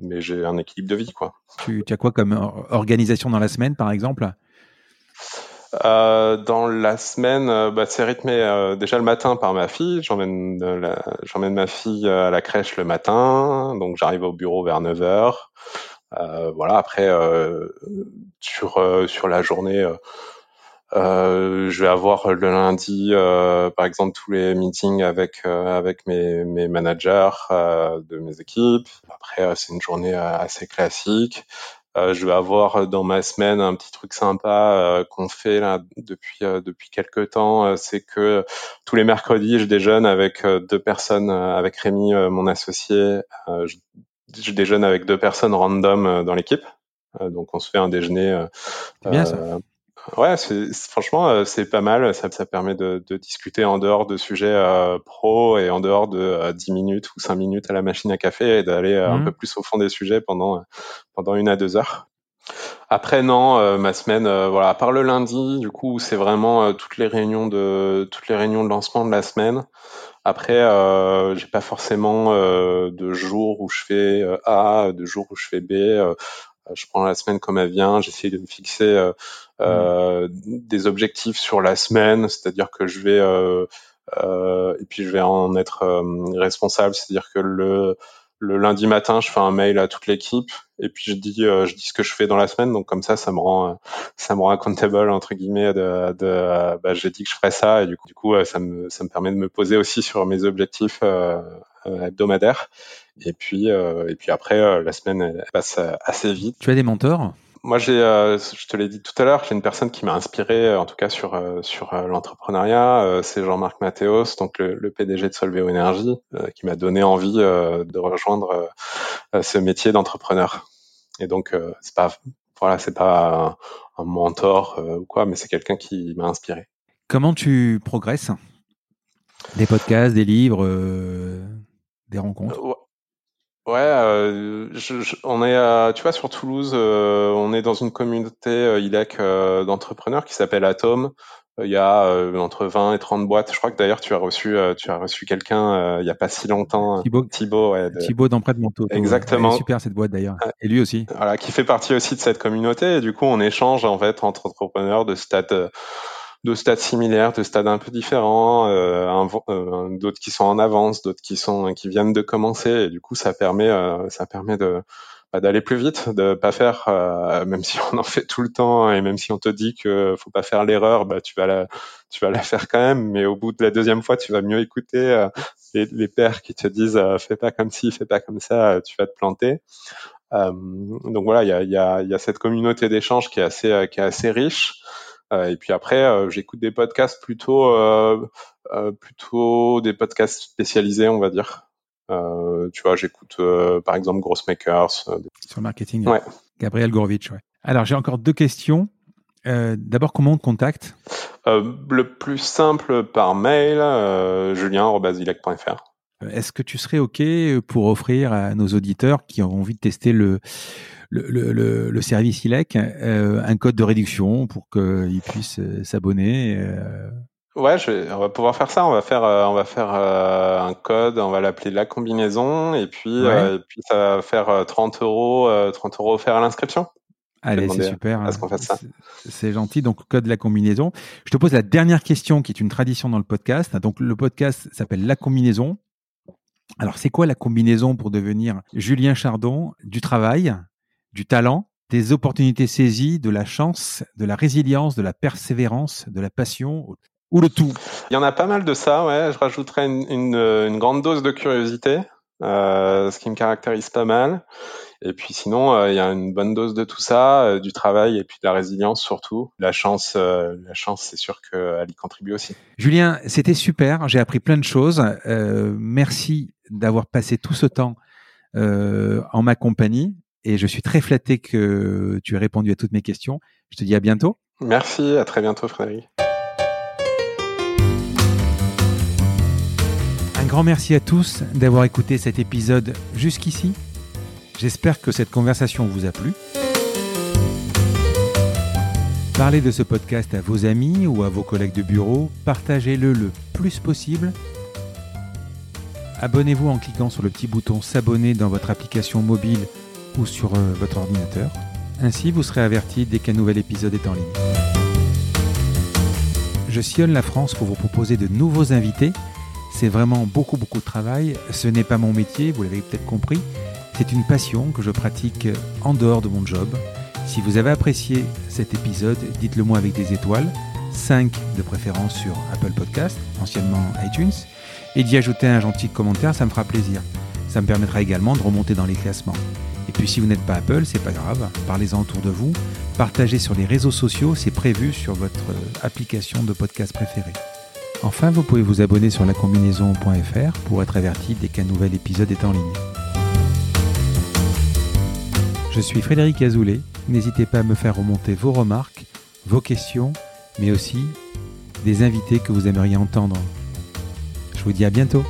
mais j'ai un équilibre de vie. Quoi. Tu, tu as quoi comme organisation dans la semaine, par exemple? Dans la semaine, bah, c'est rythmé déjà le matin par ma fille. J'emmène, j'emmène ma fille à la crèche le matin, donc j'arrive au bureau vers 9 heures. Euh, voilà. Après, euh, sur euh, sur la journée. Euh, je vais avoir le lundi, euh, par exemple, tous les meetings avec avec mes, mes managers de mes équipes. Après, c'est une journée assez classique. je vais avoir dans ma semaine un petit truc sympa qu'on fait là depuis depuis quelques temps. c'est que tous les mercredis, je déjeune avec deux personnes, avec Rémi, mon associé. Je je déjeune avec deux personnes random euh, dans l'équipe. Euh, donc on se fait un déjeuner. Euh, bien ça. Ouais, franchement, c'est pas mal. Ça, ça permet de, de, discuter en dehors de sujets pro et en dehors de 10 minutes ou 5 minutes à la machine à café et d'aller un mhm. peu plus au fond des sujets pendant, pendant une à deux heures. Après non, ma semaine, voilà, à part le lundi, du coup, c'est vraiment toutes les réunions de toutes les réunions de lancement de la semaine. Après, euh, j'ai pas forcément euh, de jours où je fais euh, A, de jours où je fais B. Euh, je prends la semaine comme elle vient. J'essaie de me fixer mmh. des objectifs sur la semaine, c'est-à-dire que je vais et puis je vais en être responsable, c'est-à-dire que le le lundi matin, je fais un mail à toute l'équipe et puis je dis euh, je dis ce que je fais dans la semaine. Donc comme ça, ça me rend ça me rend accountable entre guillemets de, de bah, j'ai dit que je ferais ça et du coup, du coup ça me ça me permet de me poser aussi sur mes objectifs euh, euh hebdomadaires. Et puis euh, et puis après la semaine passe assez vite. Tu as des mentors? Moi, j'ai, euh, je te l'ai dit tout à l'heure, j'ai une personne qui m'a inspiré, en tout cas sur euh, sur euh, l'entrepreneuriat. c'est Jean-Marc Mathéos, donc le, PDG de Solveo Énergie, qui m'a donné envie de rejoindre ce métier d'entrepreneur. Et donc, c'est pas voilà, c'est pas un, mentor ou quoi, mais c'est quelqu'un qui m'a inspiré. Comment tu progresses? Des podcasts, des livres, des rencontres? Ouais, euh, je, on est, euh, tu vois, sur Toulouse, euh, on est dans une communauté euh, ILEC euh, d'entrepreneurs qui s'appelle Atom. Il y a entre 20 et 30 boîtes. Je crois que d'ailleurs tu as reçu, tu as reçu quelqu'un il y a pas si longtemps. Thibaut. Thibaut, ouais, Thibaut de Manteau. Exactement. super cette boîte d'ailleurs. Et lui aussi. Voilà, qui fait partie aussi de cette communauté. Et du coup, on échange en fait entre entrepreneurs de stade de stades similaires, de stades un peu différents, euh, euh, d'autres qui sont en avance, d'autres qui sont qui viennent de commencer. Et du coup, ça permet euh, ça permet de bah, d'aller plus vite, de pas faire, même si on en fait tout le temps et même si on te dit que faut pas faire l'erreur, bah tu vas la tu vas la faire quand même. Mais au bout de la deuxième fois, tu vas mieux écouter les, les pères qui te disent fais pas comme ci, fais pas comme ça, tu vas te planter. donc voilà, il y a, y, a, y a cette communauté d'échange qui est assez qui est assez riche. Euh, et puis après, euh, j'écoute des podcasts plutôt, euh, plutôt des podcasts spécialisés, on va dire. tu vois, j'écoute par exemple Grossmakers. Sur le marketing. Ouais. Gabriel Gourvitch, ouais. Alors, j'ai encore deux questions. Euh, D'abord, comment on te contacte? Euh, Le plus simple par mail, euh, julien.ilec.fr. Est-ce que tu serais OK pour offrir à nos auditeurs qui ont envie de tester le, le, le, le service ILEC euh, un code de réduction pour qu'ils puissent euh, s'abonner euh... Ouais, je, on va pouvoir faire ça. On va faire, euh, on va faire un code. On va l'appeler la combinaison, et puis, Ouais. et puis ça va faire 30 euros, 30 euros offerts à l'inscription. Allez, c'est super. ça. C'est- gentil. Donc, code de la combinaison. Je te pose la dernière question qui est une tradition dans le podcast. Donc, le podcast s'appelle La combinaison. Alors, c'est quoi la combinaison pour devenir Julien Chardon Du travail, du talent, des opportunités saisies, de la chance, de la résilience, de la persévérance, de la passion ou le tout Il y en a pas mal de ça, ouais. Je rajouterais une, une, une grande dose de curiosité, euh, ce qui me caractérise pas mal. Et puis sinon, euh, il y a une bonne dose de tout ça, euh, du travail et puis de la résilience surtout. La chance, euh, la chance, c'est sûr qu'elle y contribue aussi. Julien, c'était super. J'ai appris plein de choses. Euh, merci d'avoir passé tout ce temps euh, en ma compagnie. Et je suis très flatté que tu aies répondu à toutes mes questions. Je te dis à bientôt. Merci, à très bientôt, Frédéric. Un grand merci à tous d'avoir écouté cet épisode jusqu'ici. J'espère que cette conversation vous a plu. Parlez de ce podcast à vos amis ou à vos collègues de bureau. Partagez-le le plus possible. Abonnez-vous en cliquant sur le petit bouton s'abonner dans votre application mobile ou sur euh, votre ordinateur. Ainsi, vous serez averti dès qu'un nouvel épisode est en ligne. Je sillonne la France pour vous proposer de nouveaux invités. C'est vraiment beaucoup, beaucoup de travail. Ce n'est pas mon métier, vous l'avez peut-être compris. C'est une passion que je pratique en dehors de mon job. Si vous avez apprécié cet épisode, dites-le moi avec des étoiles, 5 de préférence sur Apple Podcast, anciennement iTunes, et d'y ajouter un gentil commentaire, ça me fera plaisir. Ça me permettra également de remonter dans les classements. Et puis si vous n'êtes pas Apple, c'est pas grave, parlez-en autour de vous, partagez sur les réseaux sociaux, c'est prévu sur votre euh, application de podcast préférée. Enfin, vous pouvez vous abonner sur lacombinaison.fr pour être averti dès qu'un nouvel épisode est en ligne. Je suis Frédéric Azoulay. N'hésitez pas à me faire remonter vos remarques, vos questions, mais aussi des invités que vous aimeriez entendre. Je vous dis à bientôt.